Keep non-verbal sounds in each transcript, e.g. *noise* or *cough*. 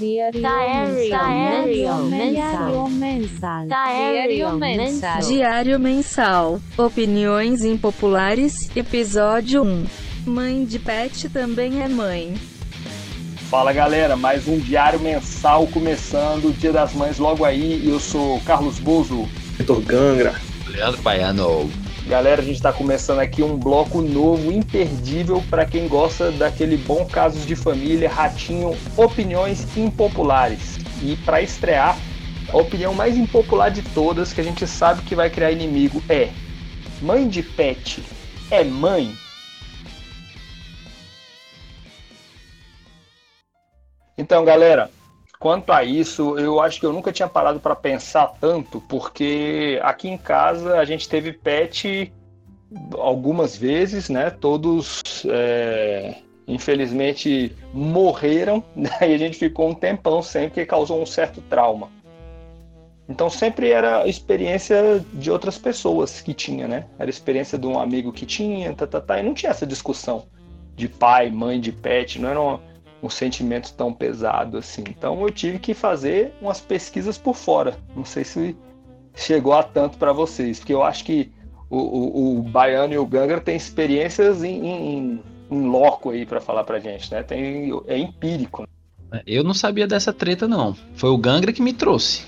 Diário mensal. Diário mensal. Diário mensal. Opiniões impopulares. Episódio 1. Mãe de pet também é mãe. Fala galera, mais um diário mensal começando, Dia das Mães logo aí. Eu sou Carlos Bozo. Vitor Gangra. Leandro Baiano. Galera, a gente está começando aqui um bloco novo, imperdível para quem gosta daquele bom casos de família, ratinho, opiniões impopulares. E para estrear, a opinião mais impopular de todas, que a gente sabe que vai criar inimigo, é: mãe de pet é mãe? Então, galera, quanto a isso, eu acho que eu nunca tinha parado para pensar tanto, porque aqui em casa a gente teve pet algumas vezes, né? Todos, é, infelizmente, morreram, *laughs* né? e a gente ficou um tempão sem, que causou um certo trauma. Então sempre era experiência de outras pessoas que tinha, né? Era experiência de um amigo que tinha, tá, tá, tá, e não tinha essa discussão de pai, mãe, de pet, não era uma um sentimento tão pesado assim. Então eu tive que fazer umas pesquisas por fora. Não sei se chegou a tanto para vocês, porque eu acho que o, o, o Baiano e o Gangra têm experiências em, em, em loco aí para falar pra gente, né? Tem, é empírico. Eu não sabia dessa treta, não. Foi o Gangra que me trouxe.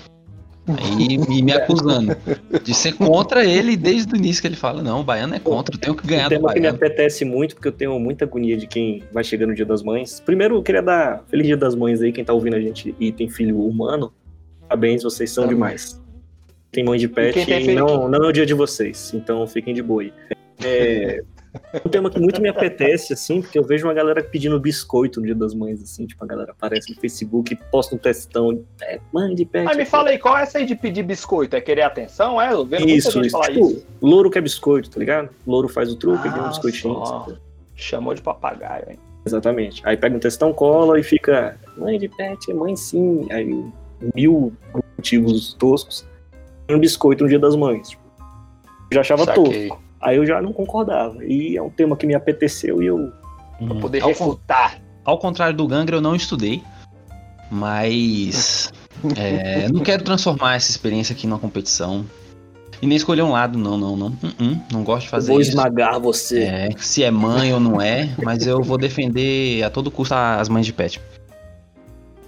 Aí me, me acusando de ser contra ele desde o início que ele fala, não, o baiano é contra, eu tenho que ganhar um do que me baiano. apetece muito, porque eu tenho muita agonia de quem vai chegando no Dia das Mães. Primeiro, eu queria dar Feliz Dia das Mães aí, quem tá ouvindo a gente e tem filho humano. Parabéns, vocês são Amém. demais. Tem mãe de E pet e filho- não, não é o dia de vocês, então fiquem de boa aí. É, um tema que muito me apetece, assim, porque eu vejo uma galera pedindo biscoito no Dia das Mães, assim, tipo, a galera aparece no Facebook, posta um textão, é, mãe de pet. Mas me fala aí, qual é essa aí de pedir biscoito? É querer atenção? É? Eu vejo muita Isso, gente isso. falar Tipo, isso. louro quer biscoito, tá ligado? Louro faz o truque, ele deu um Ah, biscoitinho. Chamou de papagaio, hein? Exatamente. Aí pega um textão, cola e fica. Mãe de pet, é mãe sim. Aí mil motivos toscos. Um biscoito no dia das mães. Eu já achava Saquei. tosco. Aí eu já não concordava. E é um tema que me apeteceu e eu. Pra Hum, poder ao, con- refutar. ao contrário do Gangra, eu não estudei, mas *laughs* é, não quero transformar essa experiência aqui numa competição. E nem escolher um lado, não, não, não. Hum, hum, não gosto de fazer vou isso. esmagar você. É, se é mãe ou não é, mas eu vou defender a todo custo as mães de pet.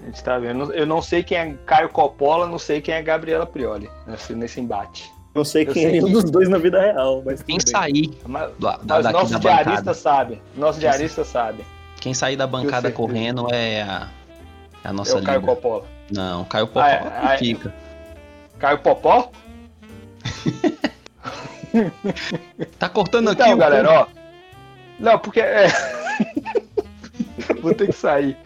A gente tá vendo. Eu não sei quem é Caio Coppola, não sei quem é Gabriela Prioli nesse, nesse embate. Não sei Eu quem sei é nenhum que- dos dois na vida real, mas. Quem sair Mas, da, da, mas daqui nosso da diarista bancada, sabe. Nosso diarista sabe. quem sair da bancada correndo é a, é a É nossa o Caio. Coppola. Não, Caio Popó Ah, é, que ah, é. fica. *laughs* Caio Popó? *laughs* Tá cortando aqui Então, o galera, ó. Não, porque é. *laughs* Vou ter que sair.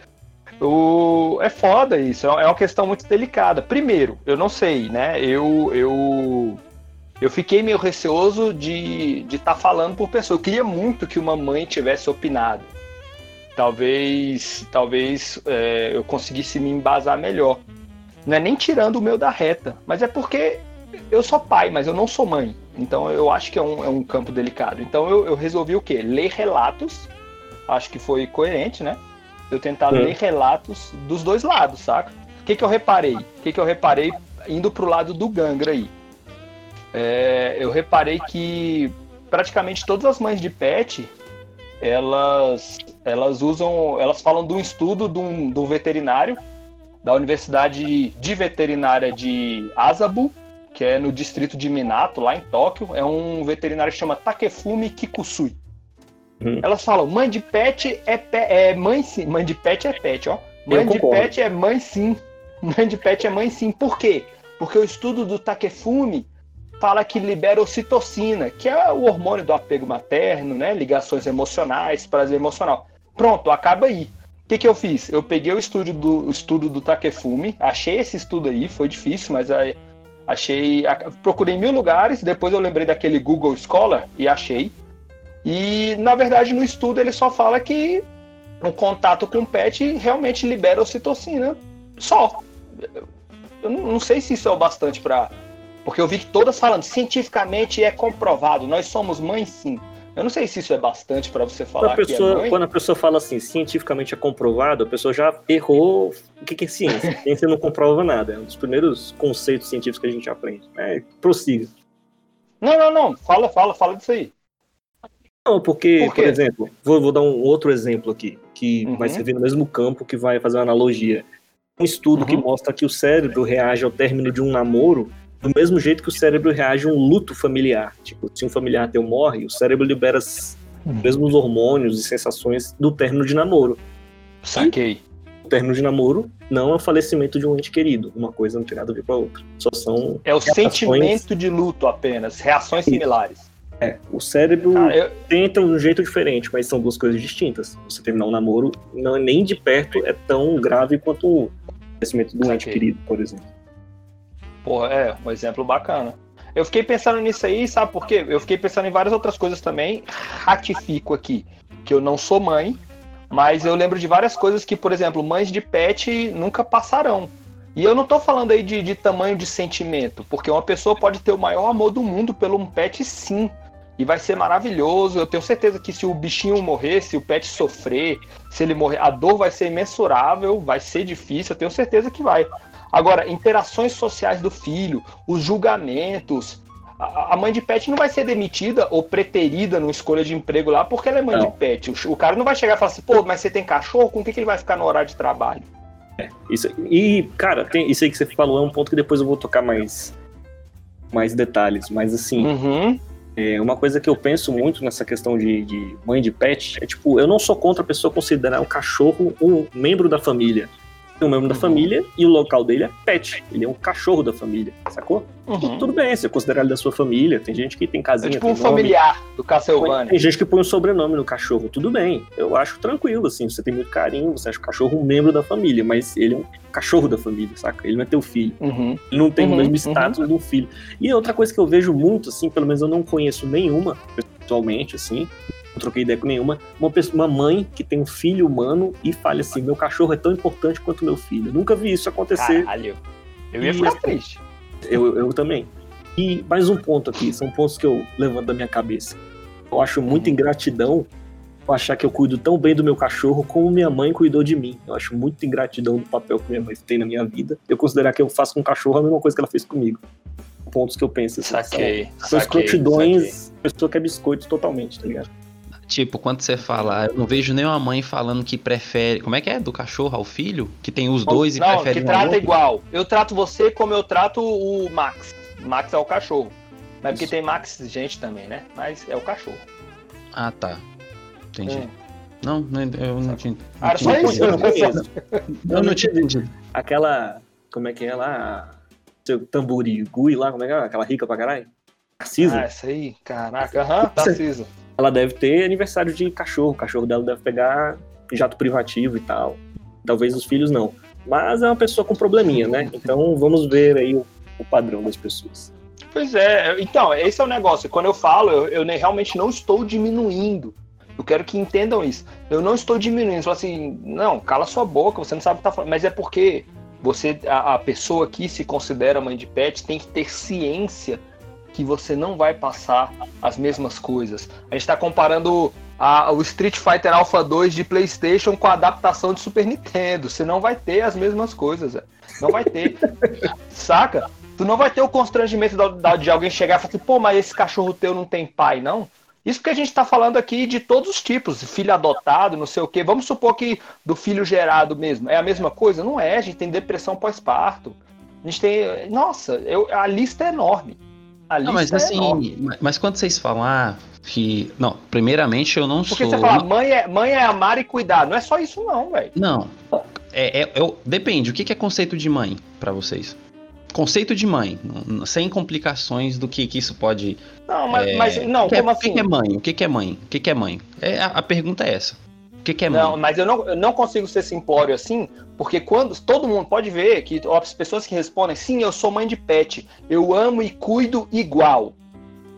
O... É foda isso, é uma questão muito delicada. Primeiro, eu não sei, né? Eu eu eu fiquei meio receoso de de estar falando por pessoa. Eu queria muito que uma mãe tivesse opinado. Talvez talvez é, eu conseguisse me embasar melhor. Não é nem tirando o meu da reta, mas é porque eu sou pai, mas eu não sou mãe. Então eu acho que é um, é um campo delicado. Então eu, eu resolvi o quê? Ler relatos. Acho que foi coerente, né? Eu tentar Hum. ler relatos dos dois lados, saca? O que, que eu reparei? O que, que eu reparei indo pro lado do Gangra aí? É, eu reparei que praticamente todas as mães de pet elas elas usam elas falam de um estudo de um, de um veterinário da Universidade de Veterinária de Asabu que é no distrito de Minato, lá em Tóquio. É um veterinário que chama Takefumi Kikusui. Uhum. Elas falam, mãe de pet é, pe é mãe sim. Mãe de pet é pet, ó. Mãe de pet é mãe sim. Mãe de pet é mãe sim. Por quê? Porque o estudo do Takefumi fala que libera ocitocina, que é o hormônio do apego materno, né? Ligações emocionais, prazer emocional. Pronto, acaba aí. O que, que eu fiz? Eu peguei o estudo do, o estudo do Takefumi, achei esse estudo aí, foi difícil, mas aí achei. Procurei mil lugares, depois eu lembrei daquele Google Scholar e achei. E na verdade no estudo ele só fala que o contato com o pet realmente libera ocitocina. Só. Eu não sei se isso é o bastante para. Porque eu vi que todas falando, cientificamente é comprovado, nós somos mães sim. Eu não sei se isso é bastante para você Quando falar a, pessoa, que é quando a pessoa fala assim, cientificamente é comprovado, a pessoa já errou o que que é ciência. *laughs* Ciência não comprova nada. É um dos primeiros conceitos científicos que a gente aprende. É, prossiga. Não, não, não. Fala, fala, fala disso aí. Não, porque, Por por, exemplo, vou, vou dar um outro exemplo aqui, que Uhum. vai servir no mesmo campo, que vai fazer uma analogia. Um estudo que Uhum. mostra que o cérebro reage ao término de um namoro do mesmo jeito que o cérebro reage a um luto familiar. Tipo, se um familiar teu morre, o cérebro libera os mesmos hormônios e sensações do término de namoro. Saquei. O término de namoro não é o falecimento de um ente querido. Uma coisa não tem nada a ver com a outra. Só são. É o Reações- sentimento de luto apenas, reações Isso. similares. É, o cérebro Cara, eu, tenta de um jeito diferente, mas são duas coisas distintas. Você terminar um namoro, não, nem de perto é tão grave quanto o falecimento de um ente querido, por exemplo. Pô, é, um exemplo bacana. Eu fiquei pensando nisso aí, sabe por quê? Eu fiquei pensando em várias outras coisas também. Ratifico aqui que eu não sou mãe, mas eu lembro de várias coisas que, por exemplo, mães de pet nunca passarão. E eu não tô falando aí de, de tamanho de sentimento, porque uma pessoa pode ter o maior amor do mundo pelo um pet, sim. E vai ser maravilhoso. Eu tenho certeza que se o bichinho morrer, se o pet sofrer, se ele morrer, a dor vai ser imensurável, vai ser difícil, eu tenho certeza que vai. Agora, interações sociais do filho, os julgamentos. A a mãe de pet não vai ser demitida ou preterida numa escolha de emprego lá porque ela é mãe Não. de pet. O, o cara não vai chegar e falar assim, pô, mas você tem cachorro? Com o que, que ele vai ficar no horário de trabalho? Isso, e, cara, tem, isso aí que você falou é um ponto que depois eu vou tocar mais, mais detalhes. Mas, assim, Uhum. é uma coisa que eu penso muito nessa questão de, de mãe de pet é, tipo, eu não sou contra a pessoa considerar o cachorro um membro da família. É um membro da Uhum. família e o local dele é pet. Ele é um cachorro da família, sacou? uhum. Tudo bem, você considerar ele da sua família. Tem gente que tem É casinha, tipo tem um nome. familiar do Castlevania. Tem gente que põe um sobrenome no cachorro, tudo bem. Eu acho tranquilo, assim, você tem muito carinho, você acha o cachorro um membro da família, mas ele é um cachorro da família, saca? Ele não é teu filho. Uhum. Ele não tem Uhum, o mesmo uhum. status do filho. E outra coisa que eu vejo muito, assim, pelo menos eu não conheço nenhuma, pessoalmente, assim, não troquei ideia com nenhuma, uma, pessoa, uma mãe que tem um filho humano e fala assim: meu cachorro é tão importante quanto meu filho. Eu nunca vi isso acontecer. Caralho. Eu ia ficar triste. Eu, eu também. E mais um ponto aqui, são pontos que eu levanto da minha cabeça. Eu acho muita ingratidão eu achar que eu cuido tão bem do meu cachorro como minha mãe cuidou de mim. Eu acho muita ingratidão do papel que minha mãe tem na minha vida. Eu considerar que eu faço com o cachorro a mesma coisa que ela fez comigo. Pontos que eu penso. assim, Saquei. São, são saquei, escrotidões, a pessoa quer biscoito totalmente, tá ligado? Tipo, quando você fala, eu não vejo nenhuma mãe falando que prefere. Como é que é? Do cachorro ao filho? Que tem os dois e Não, prefere que um ao trata outro? igual. Eu trato você como eu trato o Max. Max é o cachorro. Mas porque Isso. tem Max gente também, né? Mas é o cachorro. Ah, tá. Entendi. Hum. Não, não, eu não tinha. Ah, só não tinha- isso? Eu não conheço. Eu não tinha entendido. Aquela. Como é que é lá? Seu tamburi gui lá, como é que é? Aquela rica pra caralho? Narcisa. Ah, essa aí, caraca. Aham, tá Tarcisa. Ela deve ter aniversário de cachorro. O cachorro dela deve pegar jato privativo e tal. Talvez os filhos não. Mas é uma pessoa com probleminha, né? Então vamos ver aí o, o padrão das pessoas. Pois é, então, esse é o negócio. Quando eu falo, eu, eu realmente não estou diminuindo. Eu quero que entendam isso. Eu não estou diminuindo. Assim, não, cala sua boca, você não sabe o que tá falando. Mas é porque você, a, a pessoa que se considera mãe de pet tem que ter ciência que você não vai passar as mesmas coisas. A gente está comparando a- o Street Fighter Alpha 2 de PlayStation com a adaptação de Super Nintendo. Você não vai ter as mesmas coisas. Zé. Não vai ter. *laughs* Saca? Tu não vai ter o constrangimento de alguém chegar e falar assim, pô, mas esse cachorro teu não tem pai, não? Isso que a gente tá falando aqui de todos os tipos, filho adotado, não sei o quê. Vamos supor que do filho gerado mesmo. É a mesma coisa? Não é, a gente tem depressão pós-parto. A gente tem. Nossa, eu, a lista é enorme. Não, mas é assim, mas- quando vocês falam ah, que. Não, primeiramente eu não Porque sou. você fala, mãe é, mãe é amar e cuidar. Não é só isso, não, velho. Não. É, é- eu- depende. O que que é conceito de mãe pra vocês? Conceito de mãe, sem complicações do que, que isso pode. Não, mas, é, mas não, o que é, como O que assim? que é mãe? O que que é mãe? O que que é mãe? É, a, a pergunta é essa. O que que é mãe? Não, mas eu não, eu não consigo ser simplório assim, porque quando todo mundo pode ver que ó, as pessoas que respondem, sim, eu sou mãe de pet, eu amo e cuido igual.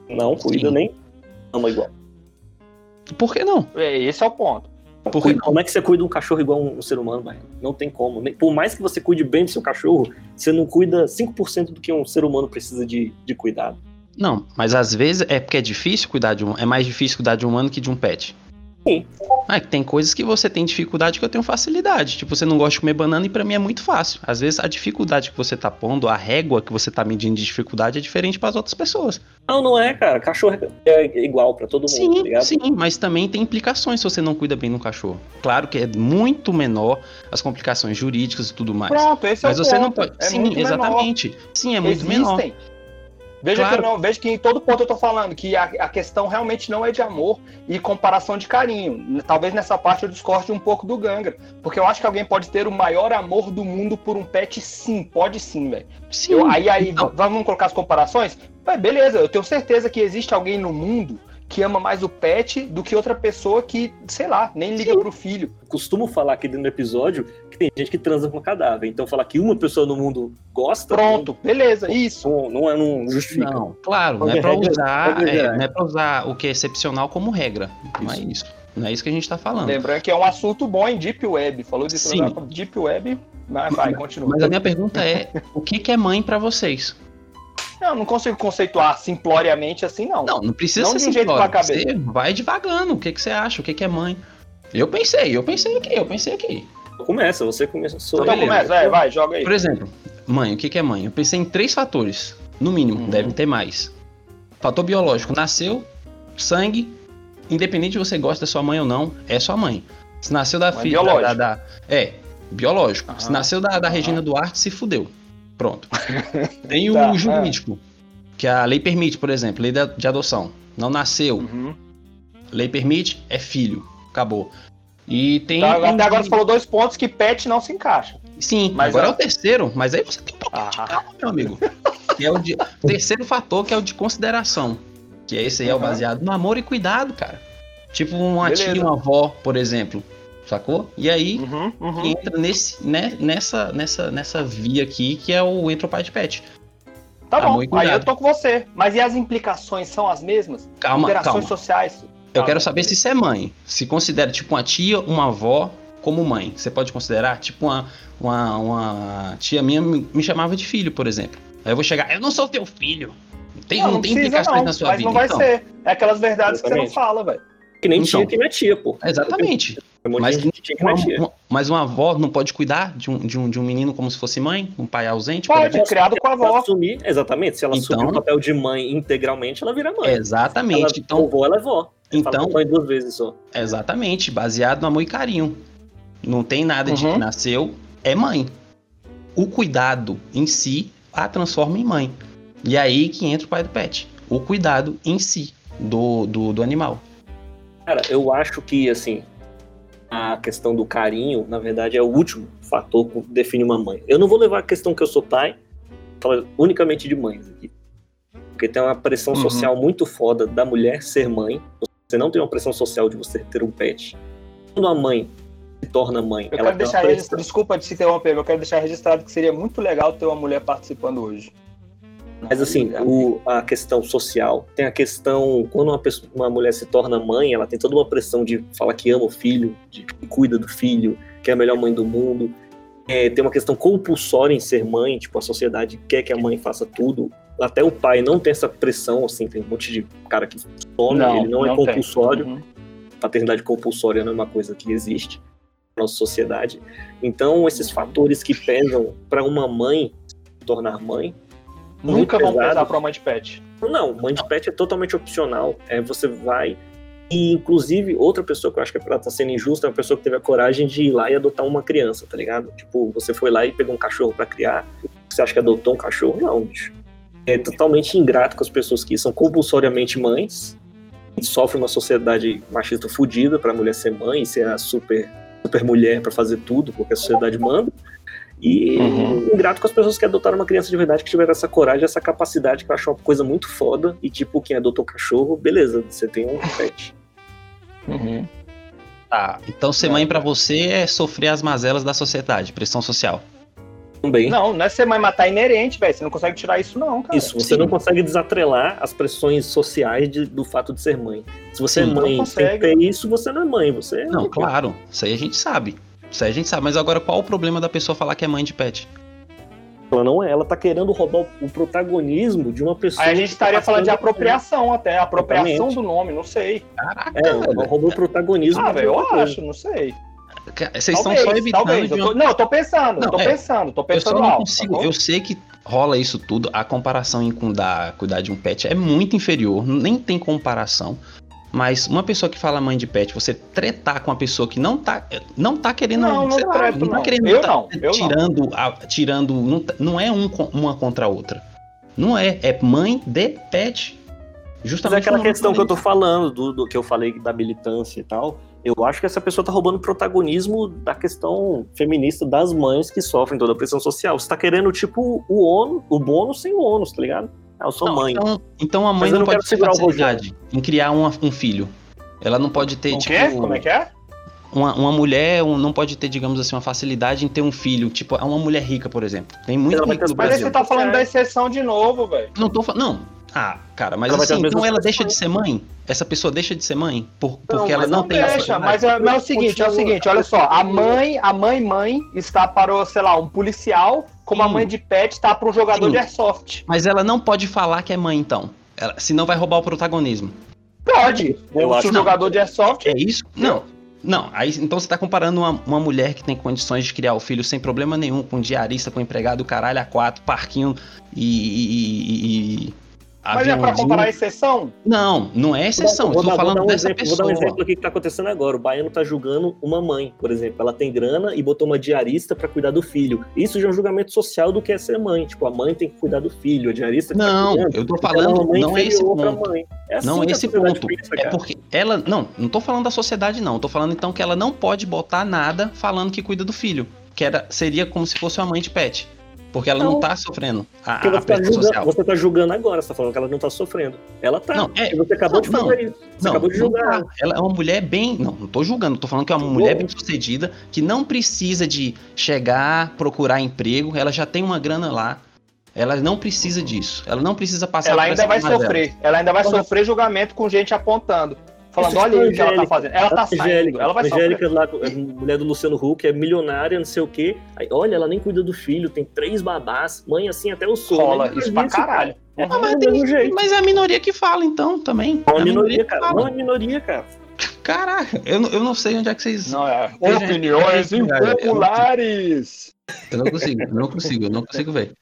Não cuida Sim. nem ama igual. Por que não? É, esse é o ponto. Como é que você cuida um cachorro igual um, um ser humano, velho? Não tem como. Por mais que você cuide bem do seu cachorro, você não cuida 5% do que um ser humano precisa de, de cuidado. Não, mas às vezes é porque é difícil cuidar de um. É mais difícil cuidar de um humano que de um pet. Sim. Ah, que tem coisas que você tem dificuldade que eu tenho facilidade. Tipo, você não gosta de comer banana e pra mim é muito fácil. Às vezes a dificuldade que você tá pondo, a régua que você tá medindo de dificuldade é diferente para as outras pessoas. Não, não é, cara. Cachorro é igual pra todo mundo, tá Sim, ligado? sim, mas também tem implicações se você não cuida bem do cachorro. Claro que é muito menor as complicações jurídicas e tudo mais. Pronto, esse Mas é o você ponto. não pode. É Sim, muito menor. exatamente. Sim, é muito menor. Veja, Claro. que não, veja que em todo ponto eu tô falando que a, a questão realmente não é de amor e comparação de carinho. Talvez nessa parte eu discorde um pouco do Ganga. Porque eu acho que alguém pode ter o maior amor do mundo por um pet, sim. Pode sim, velho. Sim. Aí, aí, Então. vamos colocar as comparações? Beleza, eu tenho certeza que existe alguém no mundo que ama mais o pet do que outra pessoa que, sei lá, nem liga pro filho. Costumo falar aqui dentro do episódio tem gente que transa com cadáver. Então falar que uma pessoa no mundo gosta. Pronto, beleza, isso. Não, não, é, não justifica. Não, claro, não é pra regra- usar, é, não é pra usar o que é excepcional como regra. Não é isso. Não é isso que a gente tá falando. Lembrando que é um assunto bom em Deep Web. Falou de Sim. transar com Deep Web, mas vai, continua. Mas a minha pergunta é: o que, que é mãe pra vocês? Não, não consigo conceituar simploriamente assim, não. Não, não precisa Não ser de um jeito simplório. com a cabeça. Você vai devagando. O que, que você acha? O que, que é mãe? Eu pensei, eu pensei aqui, eu pensei aqui. Começa, você começa. Sou então beleza. começa, vai, vai, joga aí. Por exemplo, mãe, o que, que é mãe? Eu pensei em três fatores, no mínimo, Uhum. devem ter mais. Fator biológico, nasceu, sangue, independente de você gosta da sua mãe ou não, é sua mãe. Se nasceu da Mãe filha. da- biológica. da- é, biológico. Aham. Se nasceu da, da Aham. Regina Duarte, se fudeu. Pronto. *laughs* Tem o Tá, é. jurídico, que a lei permite, por exemplo, lei de adoção. Não nasceu, Uhum. lei permite, é filho. Acabou. E tem. Tá, um- até agora você falou dois pontos que pet não se encaixa. Sim, Mas, agora ó. é o terceiro, mas aí você tem um pouquinho de Ah. calma, meu amigo. Que é o de- terceiro fator, que é o de consideração. Que é esse aí, é o Aham. baseado no amor e cuidado, cara. Tipo uma Beleza. tia, uma avó, por exemplo. Sacou? E aí Uhum, uhum. entra nesse, né, nessa, nessa, nessa via aqui, que é o entra o pai de pet. Tá Amor bom, e aí eu tô com você. Mas e as implicações são as mesmas? Calma, Interações calma. sociais. Eu quero saber se isso é mãe. Se considera tipo uma tia, uma avó como mãe. Você pode considerar? Tipo uma, uma, uma tia minha me chamava de filho, por exemplo. Aí eu vou chegar, eu não sou teu filho. Tem, não, tem precisa, implicações não, na sua mas vida. não vai então. ser. É aquelas verdades que Exatamente. você não fala, velho. Que nem Então. tia que não é tia, pô. Exatamente. Um Mas de de que não Uma, é tia. uma- mas uma avó não pode cuidar de um, de, um, de um menino como se fosse mãe? Um pai ausente? Pode, exemplo? criado com a Ela avó. assumir, exatamente. Se ela Então- assumir o papel de mãe integralmente, ela vira mãe. Exatamente. Ela, Então, vovó, ela é vó. então mãe duas vezes só. exatamente. Baseado no amor e carinho. Não tem nada de Uhum. que nasceu, é mãe. O cuidado em si a transforma em mãe. E aí que entra o pai do pet. O cuidado em si do, do, do animal. Cara, eu acho que, assim, a questão do carinho, na verdade, é o último fator que define uma mãe. Eu não vou levar a questão que eu sou pai, falar unicamente de mães aqui. Porque tem uma pressão Uhum. social muito foda da mulher ser mãe. Você não tem uma pressão social de você ter um pet. Quando a mãe se torna mãe, Eu ela quero deixar registrado, desculpa de se interromper, eu quero deixar registrado que seria muito legal ter uma mulher participando hoje. Mas assim, o- a questão social, tem a questão, quando uma, pessoa- uma mulher se torna mãe, ela tem toda uma pressão de falar que ama o filho, de que cuida do filho, que é a melhor mãe do mundo. É, tem uma questão compulsória em ser mãe, tipo, a sociedade quer que a mãe faça tudo. Até o pai não tem essa pressão, assim, tem um monte de cara que some, ele não, é tem. compulsório Uhum. paternidade compulsória não é uma coisa que existe na nossa sociedade. Então, esses fatores que pesam para uma mãe se tornar mãe, Nunca vão pesado. pesar pra uma de pet. não, mãe de pet é totalmente opcional. É você vai e inclusive outra pessoa que eu acho que ela tá sendo injusta é uma pessoa que teve a coragem de ir lá e adotar uma criança, tá ligado? Tipo, você foi lá e pegou um cachorro para criar. Você acha que adotou um cachorro? Não, bicho. É totalmente ingrato com as pessoas que são compulsoriamente mães. e Sofre uma sociedade machista fodida pra mulher ser mãe, ser a super super mulher pra fazer tudo, porque a sociedade manda. E Uhum. ingrato com as pessoas que adotaram uma criança de verdade, que tiveram essa coragem, essa capacidade, que eu acho uma coisa muito foda. E, tipo, quem adotou cachorro, beleza, você tem um pet. Uhum. Tá. Então ser mãe pra você é sofrer as mazelas da sociedade, pressão social. Também. Não, não é ser mãe matar inerente, velho. Você não consegue tirar isso, não, cara. Isso, você Sim. não consegue desatrelar as pressões sociais de- do fato de ser mãe. Se você Sim, é não mãe sem consegue. ter isso, você não é mãe, você é Não, claro. Isso aí a gente sabe. Isso aí a gente sabe. Mas agora qual o problema da pessoa falar que é mãe de pet? Ela não é, ela tá querendo roubar o protagonismo de uma pessoa. Aí a gente tá estaria falando de apropriação até, apropriação Exatamente. do nome, não sei. Caraca, É, ela roubou o protagonismo. Ah, de velho, eu coisa. acho, não sei. Vocês estão só evitando talvez. de Eu tô- Não, eu tô pensando, Não, tô é. pensando, tô Eu só pensando não alto. consigo. tá eu sei que rola isso tudo. A comparação em cuidar, cuidar de um pet é muito inferior. Nem tem comparação. Mas uma pessoa que fala mãe de pet, você tretar com uma pessoa que não tá, não tá querendo. Não, não lá, treto, não tá não. querendo. Eu tá não, eu não. tirando, a- tirando. Não, tá- não é um, uma contra a outra. Não é. É mãe de pet. Mas Justamente é aquela questão que eu tô falando, do, do que eu falei da militância e tal. Eu acho que essa pessoa tá roubando protagonismo da questão feminista das mães que sofrem toda a pressão social. Você tá querendo, tipo, o ônus, o bônus sem o ônus, tá ligado? Ah, eu sou Não, mãe. Então, então a mãe Mas não não pode ter facilidade em criar uma- um filho. Ela não pode ter, O tipo. quê? Como é que é? Uma, uma mulher um- não pode ter, digamos assim, uma facilidade em ter um filho. Tipo, é uma mulher rica, por exemplo. Tem muito rico Mas aí você tá falando da exceção de novo, velho. Não tô falando. Não. Ah, cara, mas Ela assim, as então ela deixa de ser mãe? Essa pessoa deixa de ser mãe? Por- porque Não, ela mas não, não tem essa Deixa, facilidade? mas é, mas é o seguinte, é o seguinte, olha só, a mãe, a mãe mãe está para, o, sei lá, um policial, como a Sim. mãe de pet está para um jogador Sim. de airsoft. Mas ela não pode falar que é mãe, então. Ela, senão vai roubar o protagonismo. Pode. Eu Se acho o que não. jogador de airsoft. É isso? Não. Não, aí então você tá comparando uma, uma mulher que tem condições de criar o filho sem problema nenhum, com diarista, com empregado, caralho, a quatro, parquinho e, e- e Mas é pra aviãozinho. comparar a exceção? Não, não é exceção. Vou vou falando um dessa exemplo, pessoa. Vou dar um exemplo aqui que tá acontecendo agora. O baiano tá julgando uma mãe, por exemplo. Ela tem grana e botou uma diarista pra cuidar do filho. Isso já é um julgamento social do que é ser mãe. Tipo, a mãe tem que cuidar do filho, a diarista que tá Não, cuidando, eu tô é falando, mãe não é esse ponto. mãe. É assim Não é esse ponto. pensa, É porque ela. Não, não tô falando da sociedade, não. Tô falando então que ela não pode botar nada falando que cuida do filho. Que era, seria como se fosse uma mãe de pet. Porque ela não, Não. tá sofrendo a, Porque a você tá, social. você tá julgando agora, você tá falando que ela não tá sofrendo. Ela tá. Não, é- E você acabou não, de fazer isso. Você Não, acabou de não julgar. tá. Ela é uma mulher bem. Não, não tô julgando, tô falando que é uma Julgou. mulher bem sucedida, que não precisa de chegar, procurar emprego, ela já tem uma grana lá. Ela não precisa disso. Ela não precisa passar Ela ainda vai sofrer. Ela ainda vai Mas- sofrer julgamento com gente apontando. Falando, Isso é olha aí o que ela tá fazendo. Ela tá saindo, Angélica, ela vai Angélica lá, a mulher do Luciano Huck, é milionária, não sei o quê. Aí, olha, ela nem cuida do filho, tem três babás, mãe assim até o sou. Rola isso pra caralho. É Ah, mas, tem- jeito. mas é a minoria que fala, então, também. É uma É a minoria, cara. fala. Não é minoria, cara. Caraca, eu, não- eu não sei onde é que vocês. Não, é. Opiniões impopulares. Eu não consigo, eu não consigo, eu não consigo ver.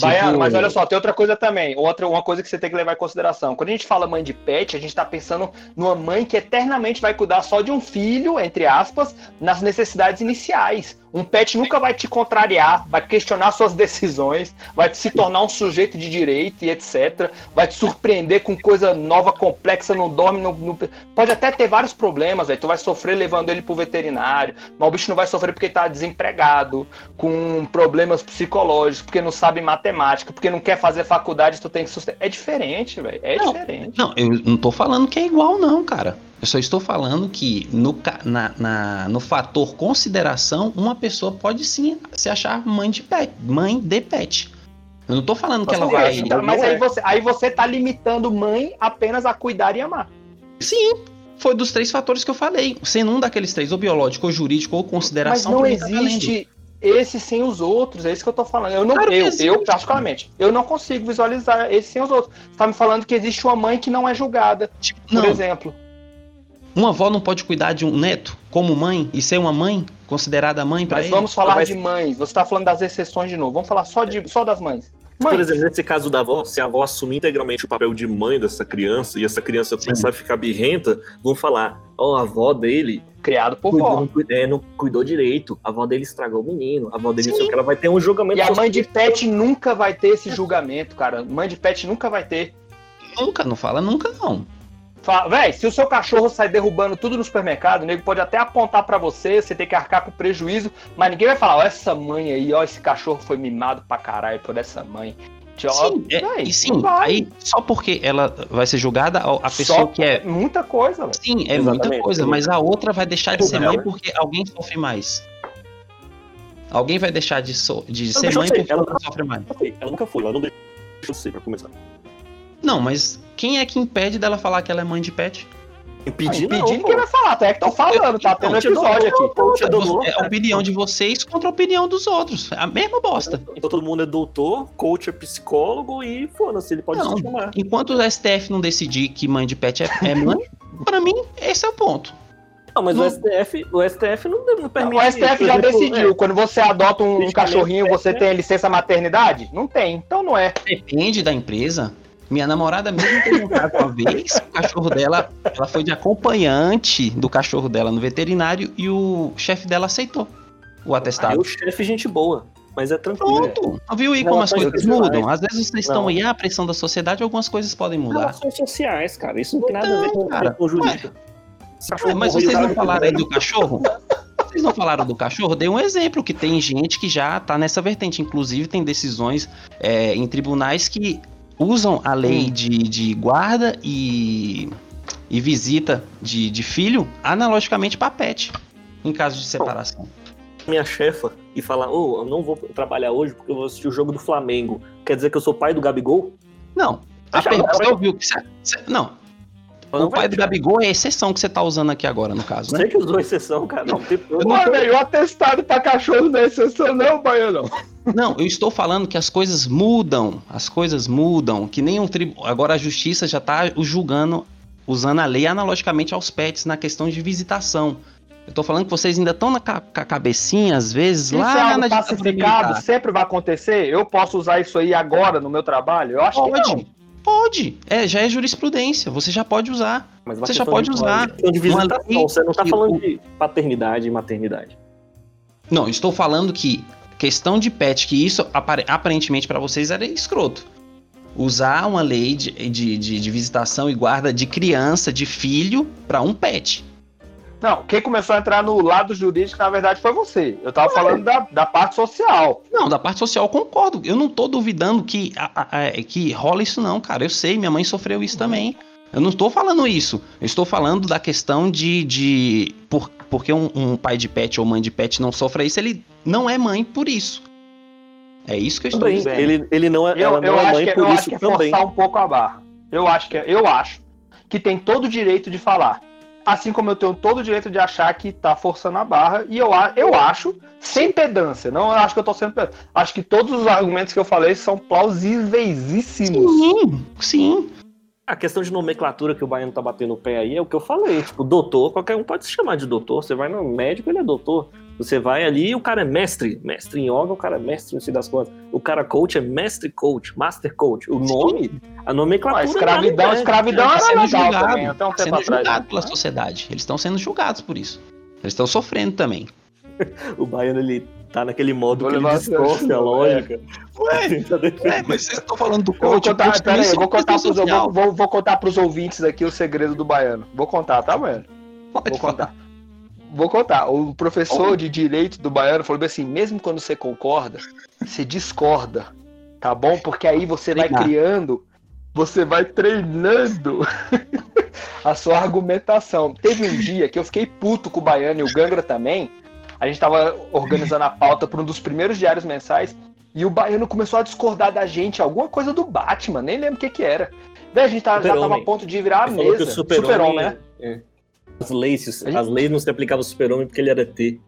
Baiano, Tipo, mas olha só, tem outra coisa também. Outra, uma coisa que você tem que levar em consideração. Quando a gente fala mãe de pet, a gente tá pensando numa mãe que eternamente vai cuidar só de um filho, entre aspas, nas necessidades iniciais. Um pet nunca vai te contrariar, vai questionar suas decisões, vai se tornar um sujeito de direito e etc. Vai te surpreender com coisa nova, complexa, não dorme. Não, não- Pode até ter vários problemas, velho. Tu vai sofrer levando ele pro veterinário, mas o bicho não vai sofrer porque tá desempregado, com problemas psicológicos, porque não sabe matemática, porque não quer fazer faculdade, tu tem que sustentar. É diferente, velho. É Não. diferente. Não, eu não tô falando que é igual, não, cara. Eu só estou falando que no, na, na- no fator consideração, uma pessoa pode sim se achar mãe de pet, mãe de pet. Eu não tô falando que ela Sim, vai. então, mas aí você, aí você tá limitando mãe apenas a cuidar e amar. Sim, foi dos três fatores que eu falei. Sendo um daqueles três, ou biológico, ou jurídico, ou Mas consideração. não pra mim tá existe esse sem os outros, é isso que eu tô falando. Eu não, Claro eu, eu particularmente, eu não consigo visualizar esse sem os outros. Você tá me falando que existe uma mãe que não é julgada, Tipo, por não, exemplo. Uma avó não pode cuidar de um neto como mãe e ser uma mãe considerada mãe pra Mas ele. vamos falar Mas- de mães. Você tá falando das exceções de novo. Vamos falar só, de, só das mães. Por Mãe, exemplo, nesse caso da avó, se a avó assumir integralmente o papel de mãe dessa criança e essa criança Sim. começar a ficar birrenta, vão falar: Ó, a avó dele criado por cuidou, vó. não, cuidou, é, não cuidou direito, a avó dele estragou o menino, a avó dele o que, ela vai ter um julgamento E a mãe de pet nunca vai ter esse julgamento, cara. Mãe de pet nunca vai ter. Nunca, não fala nunca, não. Fala, Véi, se o seu cachorro sai derrubando tudo no supermercado, o nego pode até apontar pra você, você tem que arcar com prejuízo, mas ninguém vai falar, ó, essa mãe aí, ó, esse cachorro foi mimado pra caralho por essa mãe. Sim, é, véi, e sim, vai. aí só porque ela vai ser julgada, a pessoa Só que é. muita coisa, velho. Sim, é muita Exatamente. coisa, mas a outra vai deixar de ser mãe né? porque alguém sofre mais. Alguém vai deixar de, so- de ser mãe porque ela- outra sofre mais. Ela foi, Ela nunca foi, ela não deixou de ser, pra começar. Não, mas quem é que impede dela falar que ela é mãe de pet? Impedir não, ninguém pô. vai falar, até que estão falando, tá é do episódio aqui. coach é É a opinião de vocês contra a opinião dos outros. É a mesma bosta. Então todo mundo é doutor, coach é psicólogo e foda-se, ele pode Não. se chamar. Enquanto o STF não decidir que mãe de pet é, é mãe, *laughs* pra mim, esse é o ponto. Não, mas Não. o STF, o STF não, não permite. O STF já exemplo, decidiu, é, quando você adota um Medicamento cachorrinho, você né? tem licença maternidade? Não tem, então não é. Depende da empresa. Minha namorada mesmo teve um caso uma vez, o cachorro dela, ela foi de acompanhante do cachorro dela no veterinário e o chefe dela aceitou o Aí atestado. o chefe, gente boa, mas é tranquilo. Pronto. Viu aí como as coisas mudam? Às vezes vocês estão Não. aí, a pressão da sociedade, algumas coisas podem mudar. Relações sociais, cara, isso não tem nada a ver com, cara, com cachorro É, mas vocês não falaram aí do cachorro? Vocês não falaram do cachorro? Dei um exemplo que tem gente que já tá nessa vertente. Inclusive, tem decisões é, em tribunais que usam a lei de, de guarda e, e visita de, de filho analogicamente para pet, em caso de separação. minha chefa e falar, ô, eu não vou trabalhar hoje porque eu vou assistir o jogo do Flamengo. Quer dizer que eu sou pai do Gabigol? Não. A você ouviu que Não. Não O pai do Gabigol é a exceção que você tá usando aqui agora, no caso, né? Sei que usou exceção, cara. Não, tem- eu Pô, não tô- velho, o atestado pra cachorro não é exceção, não, Baiano. Não, eu estou falando que as coisas mudam, as coisas mudam, que nem um tribunal. Agora a justiça já está julgando, usando a lei analogicamente aos pets na questão de visitação. Eu tô falando que vocês ainda estão na ca- ca- cabecinha, às vezes, Isso é lá algo na pacificado, sempre vai acontecer? Eu posso usar isso aí agora no meu trabalho? Eu acho que não. Pode. É, já é jurisprudência, você já pode usar. Mas Você já pode de- usar de visitação, você não tá que falando de paternidade e maternidade. Não, estou falando que questão de pet, que isso apare- aparentemente para vocês era escroto. Usar uma lei de, de, de- de visitação e guarda de criança, de filho, para um pet. Não, quem começou a entrar no lado jurídico, na verdade, foi você. Eu tava falando da, da parte social. Não, da parte social eu concordo. Eu não tô duvidando que, a- a- que rola isso, não, cara. Eu sei, minha mãe sofreu isso também. Eu não estou falando isso. Eu estou falando da questão de. de por, porque um, um pai de pet ou mãe de pet não sofre isso, ele não é mãe por isso. É isso que eu estou Também, dizendo. ele, ele não é, Eu, ela não eu é acho mãe que, por eu acho isso que é também. forçar um pouco a barra. Eu acho que é- eu acho que tem todo o direito de falar. Assim como eu tenho todo o direito de achar que tá forçando a barra. E eu, a- eu acho, sem pedância, não eu acho que eu tô sendo pedância. Acho que todos os argumentos que eu falei são plausíveisíssimos. Sim, sim. A questão de nomenclatura que o Baiano tá batendo o pé aí é o que eu falei. Tipo, doutor, qualquer um pode se chamar de doutor. Você vai no médico, ele é doutor. Você vai ali o cara é mestre. Mestre em yoga, o cara é mestre, não sei das coisas. O cara coach é mestre coach, master coach. O nome, a nomenclatura. escravidão, nada impede. escravidão Tá era sendo legal julgado, também, até um tá tempo sendo atrás. julgado pela sociedade. Eles estão sendo julgados por isso. Eles estão sofrendo também. *laughs* O Baiano, ele tá naquele modo Vou que ele levar a distorce sério. a lógica. Ué, *laughs* Tenta defender. É, mas vocês estão falando do Eu vou coach. contar, eu vou contar, pros, vou, vou, vou contar pros ouvintes aqui o segredo do baiano. Vou contar, tá, baiano? Pode Vou falar. contar. Vou contar. O professor de direito do baiano falou bem assim: mesmo quando você concorda, você discorda, tá bom? Porque aí você vai criando, você vai treinando *laughs* a sua argumentação. Teve um dia que eu fiquei puto com o baiano e o Gangra também. A gente tava organizando a pauta para um dos primeiros diários mensais. E o baiano começou a discordar da gente, alguma coisa do Batman, nem lembro o que que era. Daí a gente tava, já tava a ponto de virar a mesa. super-homem... Super-Homem, né? é. As leis, gente- as leis não se aplicavam ao super-homem porque ele era T.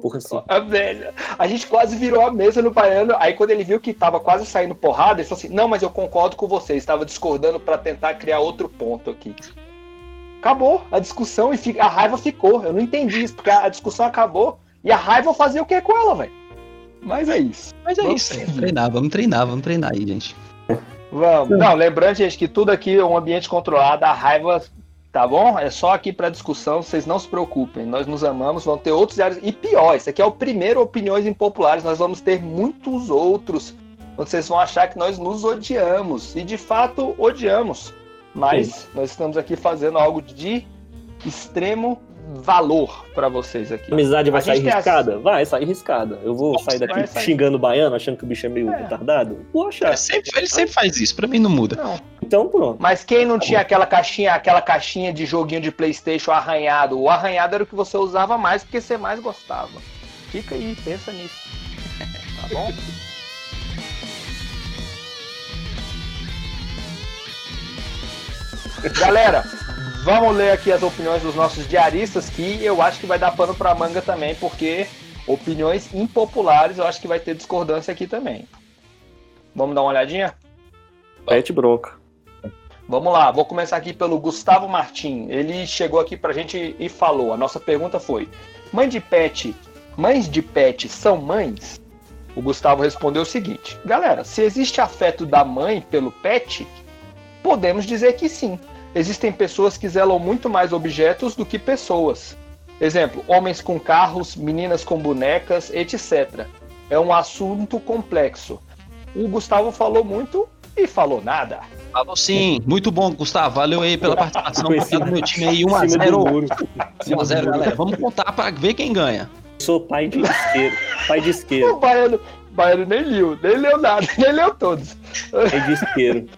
Porra assim. A velha. A gente quase virou a mesa no baiano. Aí quando ele viu que tava quase saindo porrada, ele falou assim: Não, mas eu concordo com você. Estava discordando para tentar criar outro ponto aqui. Acabou a discussão e fica- a raiva ficou. Eu não entendi isso, porque a discussão acabou e a raiva fazia o que com ela, velho? Mas é isso. Mas é Vamos isso. treinar, vamos treinar, vamos treinar aí, gente. Vamos. Não, lembrando, gente, que tudo aqui é um ambiente controlado, a raiva, tá bom? É só aqui para discussão, vocês não se preocupem. Nós nos amamos, vão ter outros diários. E pior, esse aqui é o primeiro Opiniões Impopulares, nós vamos ter muitos outros. Onde vocês vão achar que nós nos odiamos. E de fato, odiamos. Mas nós estamos aqui fazendo algo de extremo valor para vocês aqui. A amizade vai A sair tem as- riscada? Vai sair riscada. Eu vou sair daqui xingando o baiano, achando que o bicho é meio É. retardado? Vou achar. Ele sempre, ele sempre faz isso, pra mim não muda. Não. Então pronto. Mas quem não tinha aquela caixinha, aquela caixinha de joguinho de Playstation arranhado? O arranhado era o que você usava mais porque você mais gostava. Fica aí, pensa nisso. *laughs* Tá bom? Galera, Vamos ler aqui as opiniões dos nossos diaristas, que eu acho que vai dar pano pra manga também, porque opiniões impopulares eu acho que vai ter discordância aqui também. Vamos dar uma olhadinha? Pet bronca. Vamos lá, vou começar aqui pelo Gustavo Martim. Ele chegou aqui pra gente e falou: a nossa pergunta foi: Mãe de pet, mães de pet são mães? O Gustavo respondeu o seguinte: Galera, se existe afeto da mãe pelo pet, podemos dizer que sim. Existem pessoas que zelam muito mais objetos do que pessoas. Exemplo: homens com carros, meninas com bonecas, etc. É um assunto complexo. O Gustavo falou muito e falou nada. Falou sim. Muito bom, Gustavo. Valeu aí pela participação. Obrigado, meu time aí, Em cima do 1x0. muro. 1x0, galera. Vamos contar pra ver quem ganha. Sou pai de isqueiro. Pai de O isqueiro. Baiano, Baiano nem leu, nem leu nada, *laughs* nem leu todos. Pai de isqueiro.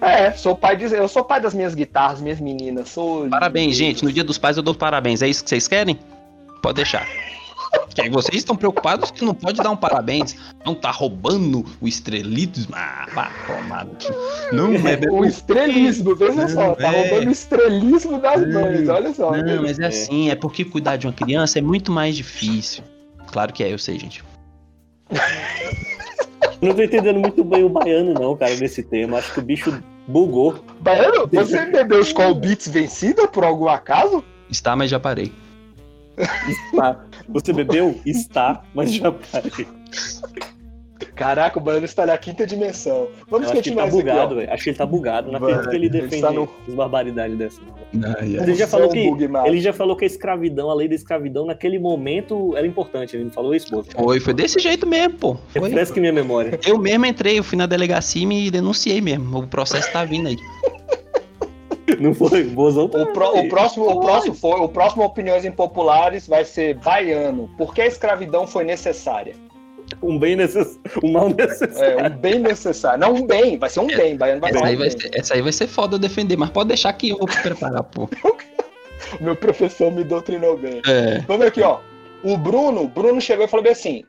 É, sou pai de, eu sou pai das minhas guitarras, minhas meninas. Sou Parabéns, gente. No dia dos pais eu dou parabéns. É isso que vocês querem? Pode deixar. Que aí vocês estão preocupados que não pode dar um parabéns. Não tá roubando o estrelismo. Ah, vá tomar. no cu. Não, é O estrelismo, veja só, tá é. roubando o estrelismo das mães, olha só. Não, mas é É. assim, é porque cuidar de uma criança é muito mais difícil. Claro que é, eu sei, gente. Não tô entendendo muito bem o baiano, não, cara, nesse tema. Acho que o bicho bugou. Baiano, você bebeu Skull Beats vencida por algum acaso? Está, mas já parei. Está. Você bebeu? Está, mas já parei. Caraca, o Baiano está na quinta dimensão. Vamos Eu acho que ele continuar tá aqui, bugado, velho. Acho que ele tá bugado. Não acredito que ele ele defende está no- as barbaridades dessa. não. Ai, Ele já falou é um que ele já falou que a escravidão, a lei da escravidão, naquele momento era importante. Ele não falou isso, Bozo? Foi, foi desse jeito mesmo, pô. Foi. Refresque minha memória. Eu mesmo entrei, eu fui na delegacia e me denunciei mesmo. O processo tá vindo aí. Não foi? Bozão tá O, pró- o próximo, o próximo foi, o próximo opiniões impopulares vai ser baiano. Por que a escravidão foi necessária? um bem necessário, um mal necessário. É um bem necessário, não um bem, vai ser um bem, baiano vai Essa ser aí vai bem. ser, essa aí vai ser foda eu defender, mas pode deixar que eu vou preparar, pô. *laughs* Meu professor me doutrinou bem. É. Vamos ver aqui, ó. O Bruno, Bruno chegou e falou bem assim: